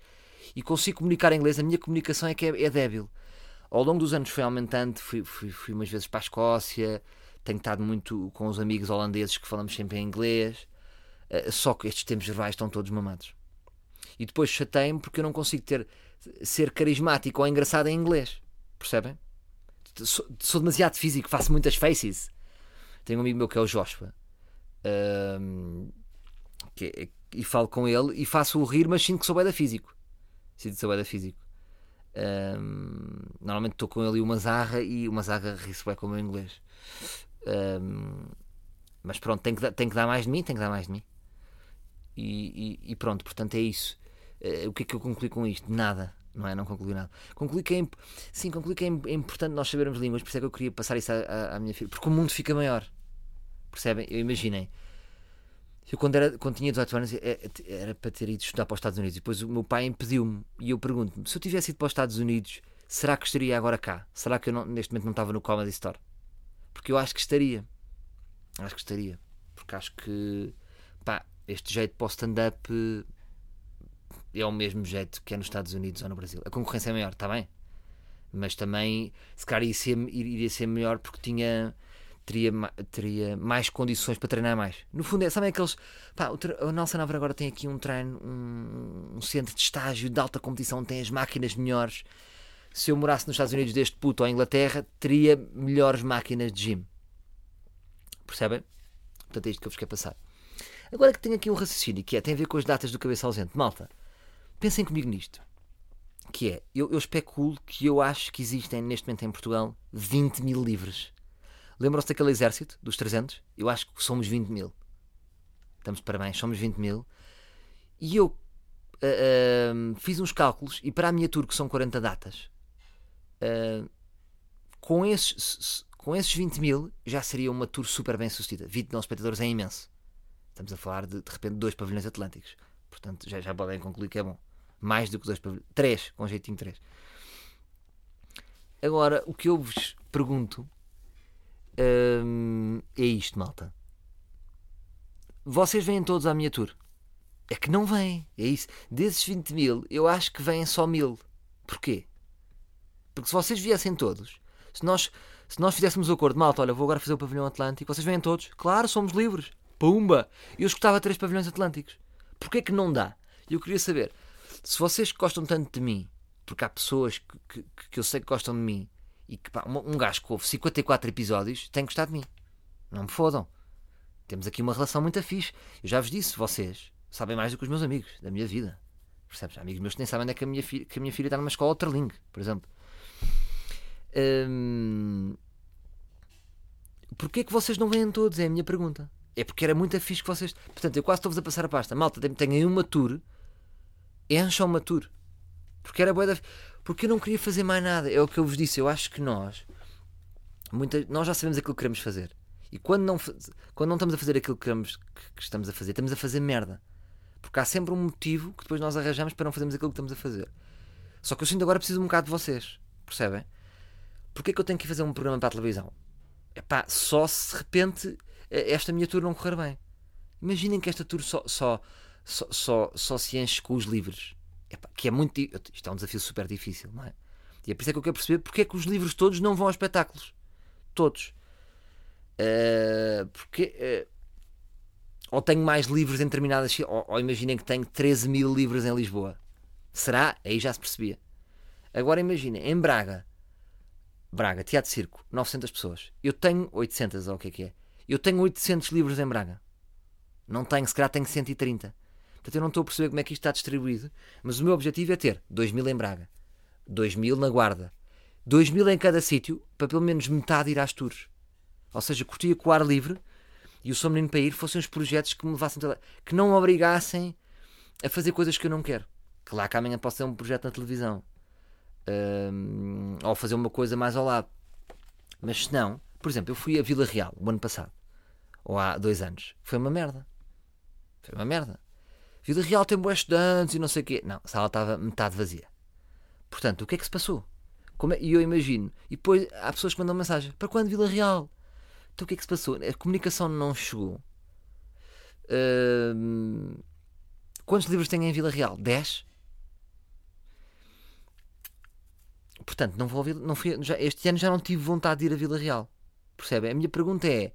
e consigo comunicar em inglês. A minha comunicação é que é, é débil. Ao longo dos anos foi aumentando, fui, fui, fui umas vezes para a Escócia, tenho estado muito com os amigos holandeses que falamos sempre em inglês, uh, só que estes tempos verbais estão todos mamados. E depois chatei-me porque eu não consigo ter, ser carismático ou engraçado em inglês. Percebem? Sou, sou demasiado físico, faço muitas faces. Tenho um amigo meu que é o Joshua, que, é, e falo com ele e faço-o rir, mas sinto que sou da físico. Sinto que sou da físico. Um, normalmente estou com ele e uma zarra e uma zarra ri-se bem com o meu inglês. Um, mas pronto, tem que, tem que dar mais de mim, tem que dar mais de mim. E, e, pronto, portanto é isso. Uh, o que é que eu concluí com isto? Nada, não é? Não concluí nada. Concluí que é, sim, concluí que é, é importante nós sabermos línguas, por isso é que eu queria passar isso à, à, à minha filha, porque o mundo fica maior. Percebem? Eu imaginei eu, quando, era, quando tinha 18 anos, é, era para ter ido estudar para os Estados Unidos. E depois o meu pai impediu-me. E eu pergunto-me: se eu tivesse ido para os Estados Unidos, será que estaria agora cá? Será que eu não, neste momento não estava no Comedy Store? Porque eu acho que estaria. Acho que estaria. Porque acho que, pá, este jeito para o stand-up é o mesmo jeito que é nos Estados Unidos ou no Brasil. A concorrência é maior, está bem? Mas também, se calhar, iria ser, iria ser melhor porque tinha teria, teria mais condições para treinar mais. No fundo, é, sabem aqueles. Pá, o, Nelson Navarro agora tem aqui um treino, um, um, centro de estágio de alta competição, tem as máquinas melhores. Se eu morasse nos Estados Unidos deste puto ou Inglaterra, teria melhores máquinas de gym. Percebem? Portanto, é isto que eu vos quero passar. Agora que tenho aqui um raciocínio que é, tem a ver com as datas do cabeça ausente. Malta, pensem comigo nisto. Que é, eu, eu especulo que eu acho que existem neste momento em Portugal 20 mil livros Lembram-se daquele exército dos 300? Eu acho que somos 20 mil. Estamos de parabéns, somos 20 mil. E eu uh, uh, fiz uns cálculos e para a minha tour, que são 40 datas, uh, com, esses, com esses 20 mil já seria uma tour super bem sucedida. 20 mil espectadores é imenso. Estamos a falar de, de repente, dois pavilhões atlânticos. Portanto, já, já podem concluir que é bom. Mais do que dois pavilhões. Três, com jeitinho três. Agora, o que eu vos pergunto Hum, é isto, malta. Vocês vêm todos à minha tour. É que não vêm. É isso. Desses 20 mil, eu acho que vêm só mil. Porquê? Porque se vocês viessem todos, se nós, se nós fizéssemos o acordo, malta, olha, vou agora fazer o pavilhão atlântico, vocês vêm todos, claro, somos livres. Pumba! Eu escutava três pavilhões atlânticos. Porquê que não dá? Eu queria saber, se vocês gostam tanto de mim, porque há pessoas que, que, que eu sei que gostam de mim, e que pá, um gajo que ouve 54 episódios tem gostado de mim. Não me fodam. Temos aqui uma relação muito fixe. Eu já vos disse, vocês sabem mais do que os meus amigos da minha vida. Percebes? Há amigos meus que nem sabem onde é que a minha, filha, que a minha filha está numa escola Outerling, por exemplo. Hum... Porquê que vocês não vêm todos? É a minha pergunta. É porque era muito fixe que vocês. Portanto, eu quase estou-vos a passar a pasta. Malta, tenho aí uma tour. Encham uma tour. Porque era boa da porque eu não queria fazer mais nada. É o que eu vos disse. Eu acho que nós, muita, nós já sabemos aquilo que queremos fazer. E quando não, quando não estamos a fazer aquilo que, queremos, que estamos a fazer, estamos a fazer merda. Porque há sempre um motivo que depois nós arranjamos para não fazermos aquilo que estamos a fazer. Só que eu sinto agora preciso um bocado de vocês. Percebem? Porquê que eu tenho que fazer um programa para a televisão? É pá, só se de repente esta minha tour não correr bem. Imaginem que esta tour só, só, só, só, só se enche com os livros. Epá, que é muito. Isto é um desafio super difícil, não é? E é por isso é que eu quero perceber porque é que os livros todos não vão a espetáculos. Todos. Uh, porque. Uh, ou tenho mais livros em determinadas. Ou, ou imaginem que tenho 13 mil livros em Lisboa. Será? Aí já se percebia. Agora imaginem, em Braga, Braga, Teatro Circo, 900 pessoas. Eu tenho 800, ou o que é que é? Eu tenho 800 livros em Braga. Não tenho, se calhar tenho 130. Portanto, eu não estou a perceber como é que isto está distribuído, mas o meu objetivo é ter 2 mil em Braga, 2 mil na Guarda, 2 mil em cada sítio, para pelo menos metade ir às tours. Ou seja, curtia com o ar livre e o Sou Menino para Ir fossem os projetos que me levassem, que não me obrigassem a fazer coisas que eu não quero. Claro que amanhã posso ter um projeto na televisão um, ou fazer uma coisa mais ao lado. Mas se não, por exemplo, eu fui a Vila Real o ano passado, ou há dois anos, foi uma merda. Foi uma merda. Vila Real tem boas estudantes e não sei o quê. Não, a sala estava metade vazia. Portanto, o que é que se passou? Como é? E eu imagino. E depois há pessoas que mandam mensagem: para quando Vila Real? Então o que é que se passou? A comunicação não chegou. Uh, quantos livros tem em Vila Real? 10? Portanto, não vou, não fui, já, este ano já não tive vontade de ir a Vila Real. Percebem? A minha pergunta é: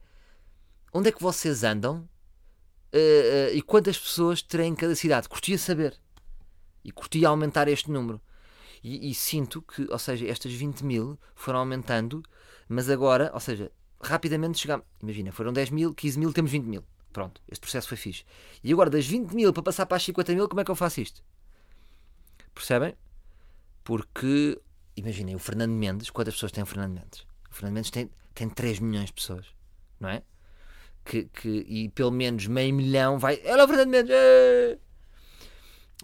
onde é que vocês andam uh, uh, e quantas pessoas terem em cada cidade? Curtia saber. E curtia aumentar este número. E, e, sinto que, ou seja, estas 20 mil foram aumentando, mas agora, ou seja, rapidamente chegamos. Imagina, foram 10 mil, 15 mil, temos 20 mil. Pronto, este processo foi fixe. E agora, das 20 mil para passar para as 50 mil, como é que eu faço isto? Percebem? Porque, imaginem, o Fernando Mendes, quantas pessoas tem o Fernando Mendes? O Fernando Mendes tem, tem 3 milhões de pessoas, não é? Que, que, e pelo menos meio milhão vai. Olha o Fernando Mendes! É!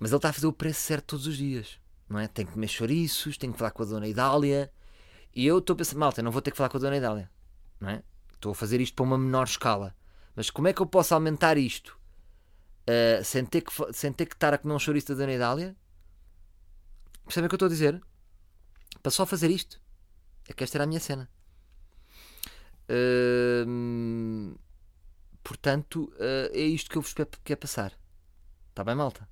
Mas ele está a fazer o preço certo todos os dias, não é? Tem que comer chouriços, tem que falar com a dona Idália. E eu estou a pensar, malta, não vou ter que falar com a dona Idália não é? Estou a fazer isto para uma menor escala. Mas como é que eu posso aumentar isto uh, sem, ter que, sem ter que estar a comer um chouriço da Dona Idália? Percebem o que eu estou a dizer? Para só fazer isto. É que esta era a minha cena. Uh, portanto, uh, é isto que eu vos quero passar. Está bem, malta?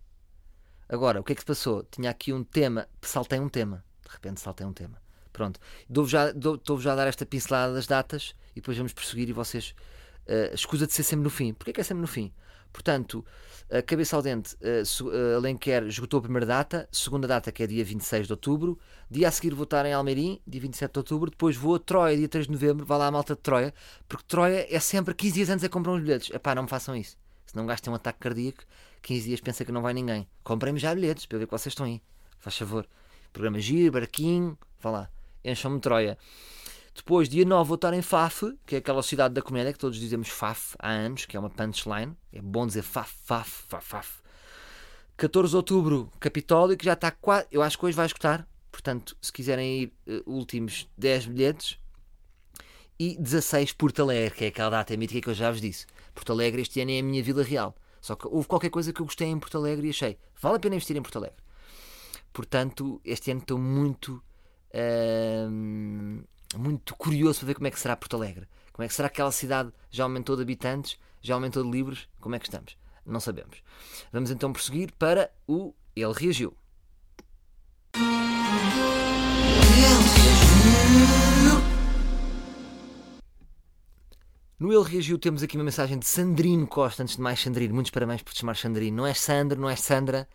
Agora, o que é que se passou? Tinha aqui um tema, saltei um tema. De repente saltei um tema. Pronto. Estou-vos já, dou, já a dar esta pincelada das datas e depois vamos prosseguir e vocês. Uh, escusa de ser sempre no fim. Porquê que é sempre no fim? Portanto, a cabeça ao dente, uh, Alenquer esgotou a primeira data, segunda data que é dia 26 de outubro, dia a seguir vou estar em Almeirim, dia 27 de outubro, depois vou a Troia, dia 3 de novembro, vá lá a malta de Troia, porque Troia é sempre 15 dias antes a comprar uns bilhetes. Epá, não me façam isso. Se não gastem um ataque cardíaco, 15 dias pensa que não vai ninguém. Comprem-me já bilhetes para ver que vocês estão aí. Faz favor. Programa giro, barquinho, vá lá encham-me Troia. Depois, dia 9, vou estar em Faf, que é aquela cidade da comédia que todos dizemos Faf há anos, que é uma punchline. É bom dizer Faf, Faf, Faf, Faf. 14 de outubro, Capitólio, que já está quase. Eu acho que hoje vai escutar. Portanto, se quiserem ir, uh, últimos 10 bilhetes. E 16, Porto Alegre, que é aquela data mítica que eu já vos disse. Porto Alegre este ano é a minha Vila Real. Só que houve qualquer coisa que eu gostei em Porto Alegre e achei, vale a pena investir em Porto Alegre. Portanto, este ano estou muito muito curioso para ver como é que será Porto Alegre. Como é que será que aquela cidade já aumentou de habitantes, já aumentou de livros? Como é que estamos? Não sabemos. Vamos então prosseguir para o Ele Reagiu. No Ele Reagiu temos aqui uma mensagem de Sandrino Costa. Antes de mais, Sandrino, muitos parabéns por te chamar Sandrino. Não é Sandro, não é Sandra,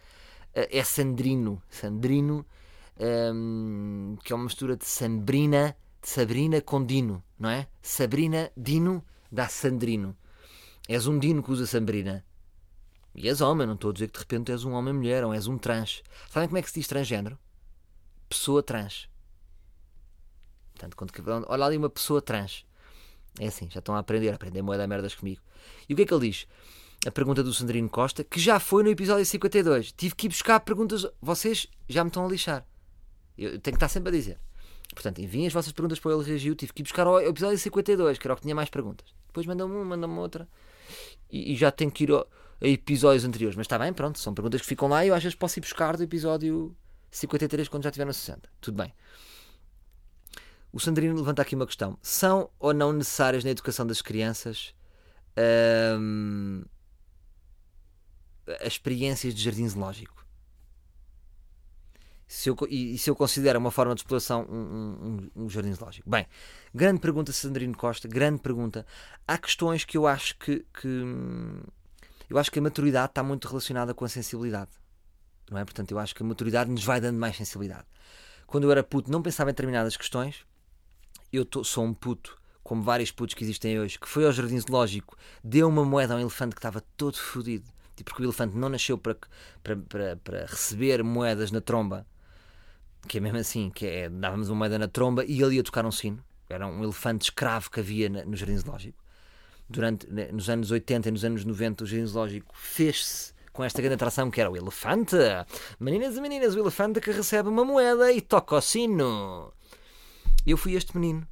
é Sandrino. Sandrino um, que é uma mistura de Sabrina, de Sabrina com Dino, não é? Sabrina, Dino, dá Sandrino. És um Dino que usa Sabrina. E és homem, não estou a dizer que de repente és um homem-mulher ou és um trans. Sabem como é que se diz transgênero? Pessoa trans. Portanto, quando, olha ali uma pessoa trans. É assim, já estão a aprender, a aprender moeda merdas comigo. E o que é que ele diz? A pergunta do Sandrino Costa, que já foi no episódio 52. Tive que ir buscar perguntas. Vocês já me estão a lixar. Eu tenho que estar sempre a dizer. Portanto, enviem as vossas perguntas para ele reagiu. Tive que ir buscar ao episódio 52, que era o que tinha mais perguntas. Depois mandam-me uma, mandam-me outra. E, e, já tenho que ir ao, a episódios anteriores. Mas está bem, pronto. São perguntas que ficam lá e eu às vezes posso ir buscar do episódio 53 quando já estiver no 60. Tudo bem. O Sandrino levanta aqui uma questão. São ou não necessárias na educação das crianças hum, as experiências de jardim zoológico? Se eu, e, se eu considero uma forma de exploração um, um, um, jardim zoológico? Bem, grande pergunta, Sandrino Costa, grande pergunta. Há questões que eu acho que, que eu acho que a maturidade está muito relacionada com a sensibilidade. Não é? Portanto, eu acho que a maturidade nos vai dando mais sensibilidade. Quando eu era puto, não pensava em determinadas questões. Eu tô, sou um puto, como vários putos que existem hoje, que foi ao jardim zoológico, deu uma moeda a um elefante que estava todo fodido. Tipo, porque o elefante não nasceu para, para receber moedas na tromba, que é mesmo assim, que é, dávamos uma moeda na tromba e ele ia tocar um sino. Era um elefante escravo que havia no jardim zoológico. Durante, né, nos anos 80 e nos anos 90, o jardim zoológico fez-se com esta grande atração que era o elefante. Meninas e meninas, o elefante que recebe uma moeda e toca o sino. Eu fui este menino.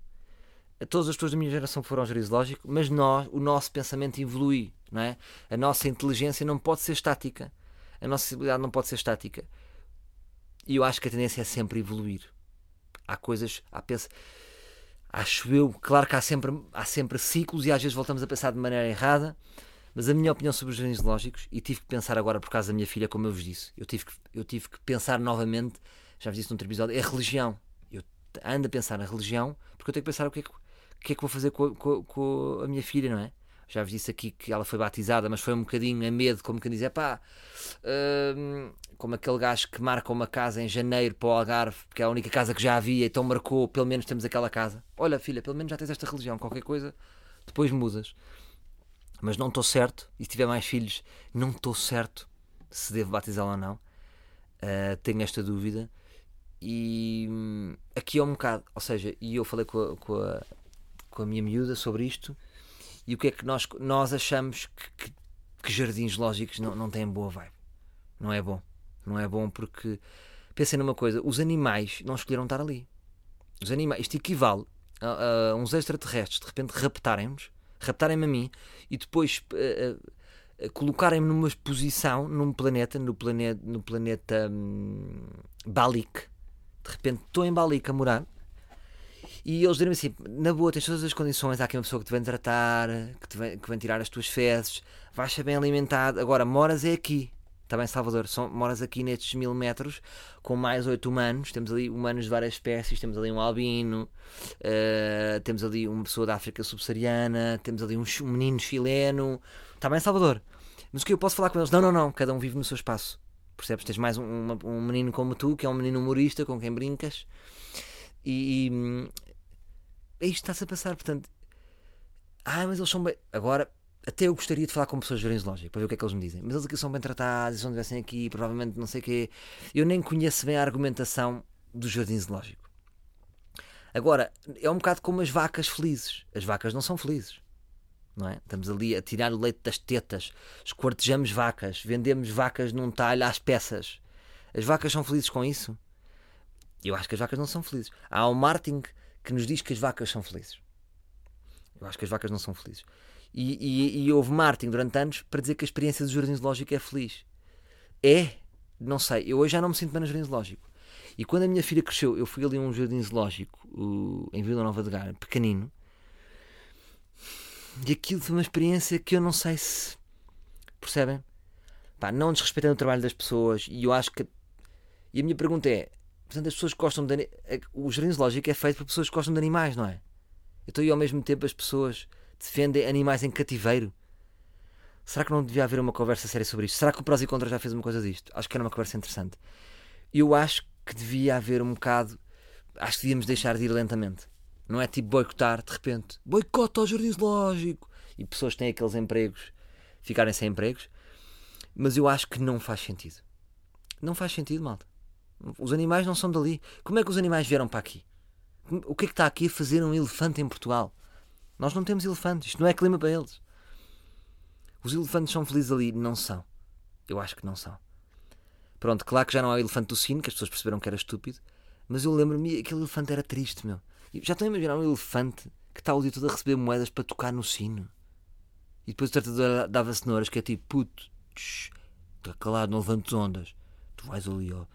Todas as pessoas da minha geração foram ao jardim zoológico, mas nós, o nosso pensamento evolui, não é? A nossa inteligência não pode ser estática. A nossa sensibilidade não pode ser estática. E eu acho que a tendência é sempre evoluir. Há coisas, há pensa, acho eu, claro que há sempre, há sempre ciclos e às vezes voltamos a pensar de maneira errada, mas a minha opinião sobre os jardins lógicos, e tive que pensar agora por causa da minha filha, como eu vos disse, eu tive que, eu tive que pensar novamente, já vos disse num outro episódio, é religião. Eu ando a pensar na religião porque eu tenho que pensar o que é que, o que, é que vou fazer com a, com a minha filha, não é? Já vos disse aqui que ela foi batizada, mas foi um bocadinho a medo, como quem diz, é pá, hum, como aquele gajo que marca uma casa em janeiro para o Algarve, porque é a única casa que já havia, então marcou, pelo menos temos aquela casa. Olha, filha, pelo menos já tens esta religião, qualquer coisa, depois mudas. Mas não estou certo, e se tiver mais filhos, não estou certo se devo batizá-la ou não. Uh, tenho esta dúvida. E hum, aqui é um bocado, ou seja, e eu falei com a, com a, com a minha miúda sobre isto e o que é que nós, nós achamos que, que, que jardins lógicos não, não têm boa vibe. Não é bom. Não é bom porque pensem numa coisa: os animais não escolheram estar ali. Os animais, isto equivale a, a uns extraterrestres de repente raptarem-nos, raptarem-me a mim e depois uh, uh, colocarem-me numa posição num planeta, no planeta, no planeta um, Balik. De repente estou em Balik a morar e eles dizem assim: na boa, tens todas as condições, há aqui uma pessoa que te vem tratar, que, te vem, que vem tirar as tuas fezes, vais ser bem alimentado. Agora, moras é aqui, está bem, Salvador? São, moras aqui nestes mil metros com mais oito humanos. Temos ali humanos de várias espécies, temos ali um albino, uh, temos ali uma pessoa da África subsaariana, temos ali um, um menino chileno. Está bem, Salvador? Mas o que eu posso falar com eles? Não, não, não, cada um vive no seu espaço. Percebes? Tens mais um, um menino como tu, que é um menino humorista com quem brincas. E, isto que está-se a passar. Portanto, ah, mas eles são bem. Agora, até eu gostaria de falar com pessoas de jardins lógicos para ver o que é que eles me dizem. Mas eles aqui são bem tratados, se não estivessem aqui, provavelmente não sei o quê. Eu nem conheço bem a argumentação do jardim zoológico. Agora, é um bocado como as vacas felizes. As vacas não são felizes. Não é? Estamos ali a tirar o leite das tetas, esquartejamos vacas, vendemos vacas num talho às peças. As vacas são felizes com isso? Eu acho que as vacas não são felizes. Há um marketing que nos diz que as vacas são felizes. Eu acho que as vacas não são felizes. E, e, e houve marketing durante anos para dizer que a experiência do jardim zoológico é feliz. É? Não sei. Eu hoje já não me sinto bem no jardim zoológico. E quando a minha filha cresceu, eu fui ali a um jardim zoológico uh, em Vila Nova de Gaia, pequenino. E aquilo foi uma experiência que eu não sei se. Percebem? Pá, não desrespeitando o trabalho das pessoas. E eu acho que. E a minha pergunta é: Portanto, as pessoas gostam de. O jardim zoológico é feito por pessoas que gostam de animais, não é? Então, e ao mesmo tempo as pessoas defendem animais em cativeiro. Será que não devia haver uma conversa séria sobre isto? Será que o Prós e Contras já fez uma coisa disto? Acho que era uma conversa interessante. Eu acho que devia haver um bocado. Acho que devíamos deixar de ir lentamente. Não é tipo boicotar de repente. Boicota ao jardim zoológico. E pessoas têm aqueles empregos ficarem sem empregos. Mas eu acho que não faz sentido. Não faz sentido, malta. Os animais não são dali. Como é que os animais vieram para aqui? O que é que está aqui a fazer um elefante em Portugal? Nós não temos elefantes. Isto não é clima para eles. Os elefantes são felizes ali? Não são. Eu acho que não são. Pronto, claro que já não há o elefante do sino, que as pessoas perceberam que era estúpido. Mas eu lembro-me, aquele elefante era triste, meu. Já estão a imaginar um elefante que está o dia todo a receber moedas para tocar no sino. E depois o tratador dava cenouras, que é tipo, puto, está calado, não levantes ondas. Tu vais ali, ó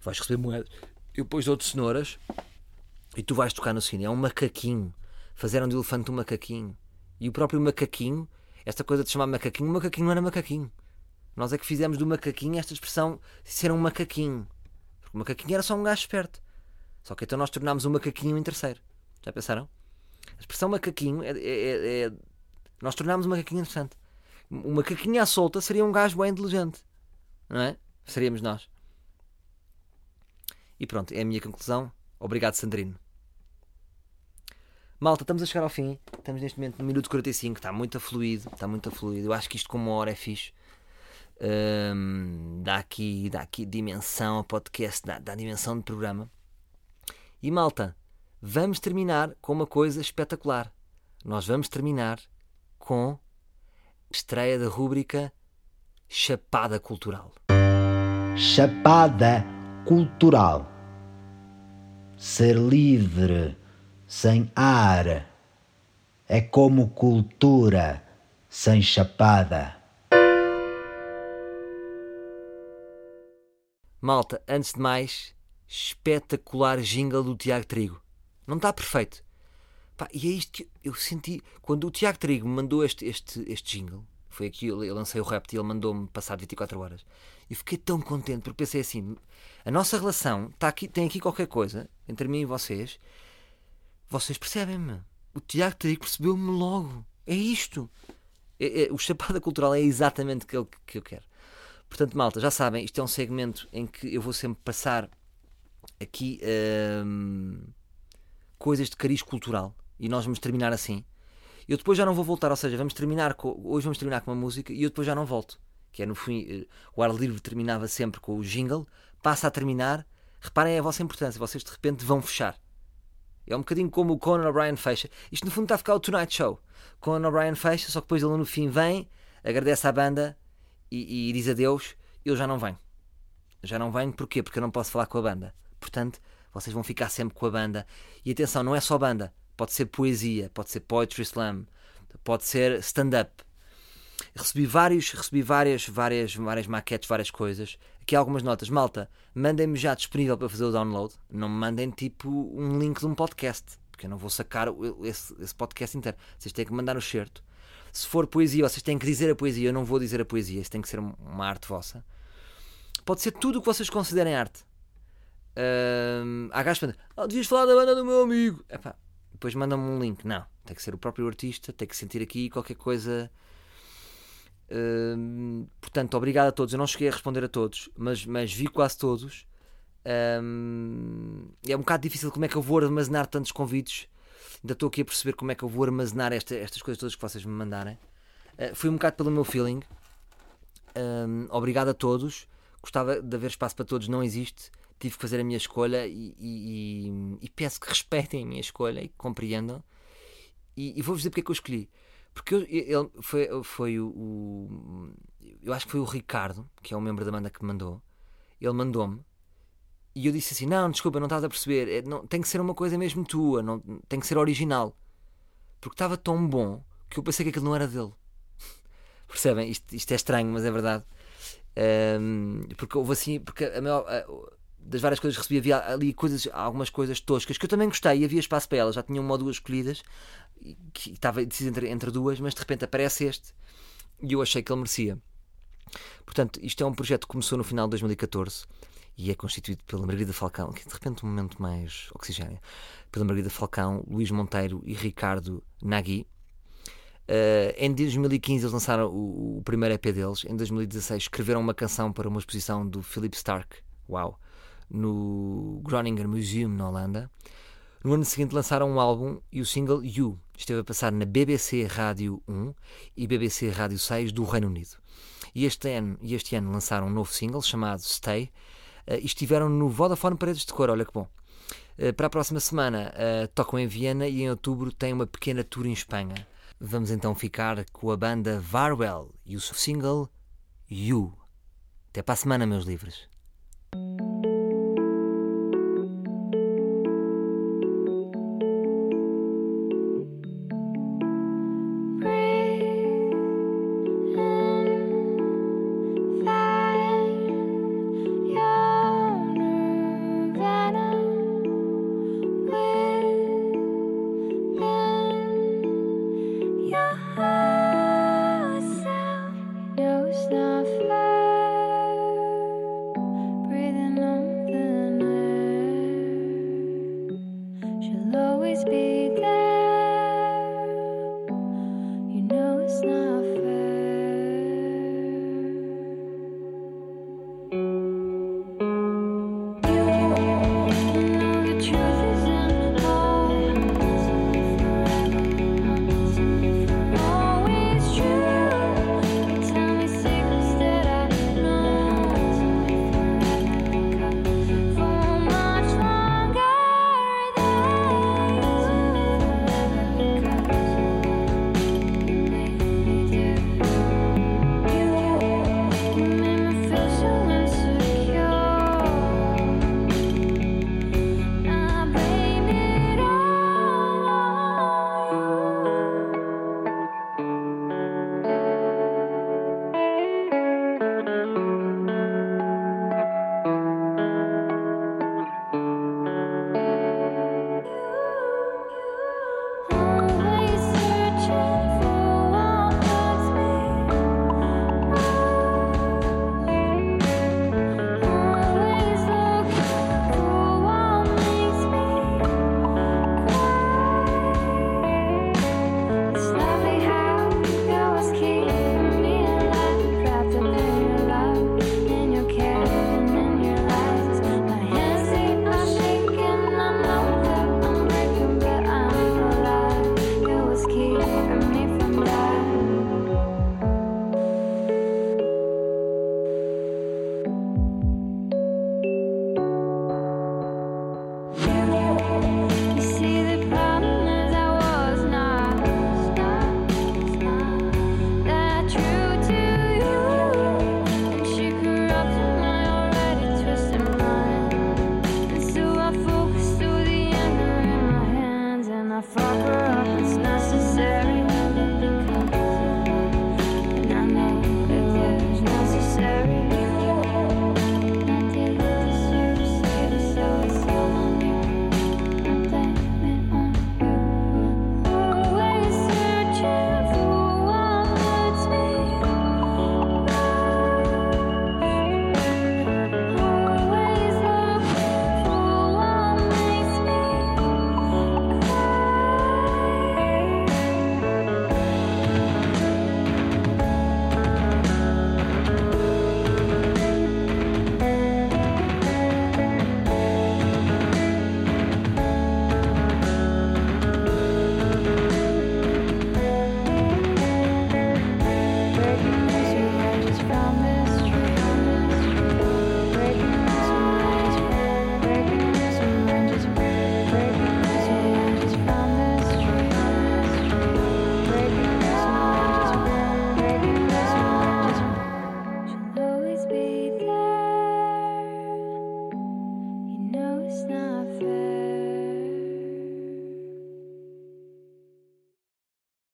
vais receber moedas. Eu depois dou-te cenouras e tu vais tocar no sino. É um macaquinho. Fizeram de elefante um macaquinho. E o próprio macaquinho, esta coisa de chamar macaquinho, o macaquinho não era macaquinho. Nós é que fizemos do macaquinho esta expressão de ser um macaquinho. Porque o macaquinho era só um gajo esperto. Só que então nós tornámos o macaquinho em terceiro. Já pensaram? A expressão macaquinho é, é, é, é nós tornámos o macaquinho interessante. O macaquinho à solta seria um gajo bem inteligente. Não é? Seríamos nós. E pronto, é a minha conclusão. Obrigado, Sandrino. Malta, estamos a chegar ao fim. Estamos neste momento no minuto 45. Está muito afluído. Está muito afluído. Eu acho que isto com uma hora é fixe. Um, dá, aqui, dá aqui dimensão ao podcast, dá, dá dimensão de programa. E malta, vamos terminar com uma coisa espetacular. Nós vamos terminar com estreia da rúbrica Chapada Cultural. Chapada Cultural. Ser livre, sem ar, é como cultura sem chapada. Malta, antes de mais, espetacular jingle do Tiago Trigo. Não está perfeito. Pá, e é isto que eu senti. Quando o Tiago Trigo me mandou este, este, este jingle, foi aqui, eu lancei o rap e ele mandou-me passar 24 horas. E fiquei tão contente porque pensei assim: a nossa relação está aqui, tem aqui qualquer coisa entre mim e vocês. Vocês percebem-me. O Tiago Trigo percebeu-me logo. É isto. É, é, o Chapada Cultural é exatamente aquilo que, que eu quero. Portanto, malta, já sabem, isto é um segmento em que eu vou sempre passar aqui hum, coisas de cariz cultural e nós vamos terminar assim. Eu depois já não vou voltar, ou seja, vamos terminar com, hoje vamos terminar com uma música e eu depois já não volto. Que é no fim, eh, o ar livre terminava sempre com o jingle, passa a terminar. Reparem a vossa importância, vocês de repente vão fechar. É um bocadinho como o Conan O'Brien fecha. Isto no fundo está a ficar o Tonight Show. Conan O'Brien fecha, só que depois ele no fim vem, agradece à banda e, e diz adeus. Eu já não venho. Já não venho porquê? Porque eu não posso falar com a banda. Portanto, vocês vão ficar sempre com a banda. E atenção, não é só banda. Pode ser poesia, pode ser poetry slam, pode ser stand-up. Recebi vários, recebi várias, várias, várias maquetes, várias coisas. Aqui algumas notas. Malta, mandem-me já disponível para fazer o download. Não me mandem tipo um link de um podcast, porque eu não vou sacar esse, esse podcast inteiro. Vocês têm que mandar o certo. Se for poesia, vocês têm que dizer a poesia. Eu não vou dizer a poesia, isso tem que ser uma arte vossa. Pode ser tudo o que vocês considerem arte. Uh, há gajos que oh, devias falar da banda do meu amigo. Epá, depois manda-me um link. Não, tem que ser o próprio artista, tem que sentir aqui qualquer coisa. Uh, portanto, obrigado a todos. Eu não cheguei a responder a todos, mas, mas vi quase todos. Um, é um bocado difícil como é que eu vou armazenar tantos convites. Ainda estou aqui a perceber como é que eu vou armazenar esta, estas coisas todas que vocês me mandarem. Uh, fui um bocado pelo meu feeling. Um, obrigado a todos. Gostava de haver espaço para todos, não existe tive que fazer a minha escolha e, e, e, peço que respeitem a minha escolha e que compreendam. E, e vou-vos dizer porque é que eu escolhi. Porque eu, ele foi, foi o, o, Eu acho que foi o Ricardo, que é um membro da banda que me mandou. Ele mandou-me. E eu disse assim: Não, desculpa, não estás a perceber. É, não, tem que ser uma coisa mesmo tua, não, tem que ser original. Porque estava tão bom que eu pensei que aquilo não era dele. Percebem? Isto, isto é estranho, mas é verdade. Um, porque houve assim. Porque a maior, das várias coisas que recebi, havia ali coisas, algumas coisas toscas que eu também gostei e havia espaço para elas. Já tinha uma ou duas escolhidas, que estava decidido entre, entre duas, mas de repente aparece este e eu achei que ele merecia. Portanto, isto é um projeto que começou no final de 2014 e é constituído pela Margarida Falcão, que de repente um momento mais oxigênio, pela Margarida Falcão, Luís Monteiro e Ricardo Nagui. Uh, em 2015 eles lançaram o, o, primeiro EP deles. Em 2016 escreveram uma canção para uma exposição do Philip Stark. Uau! No Groningen Museum, na Holanda. No ano seguinte lançaram um álbum e o single You esteve a passar na BBC Rádio 1 e BBC Rádio 6 do Reino Unido. E este ano, este ano lançaram um novo single chamado Stay uh, e estiveram no Vodafone Paredes de Cor, olha que bom. Uh, para a próxima semana uh, tocam em Viena e em outubro têm uma pequena tour em Espanha. Vamos então ficar com a banda Varwell e o single You. Até para a semana, meus livros. always be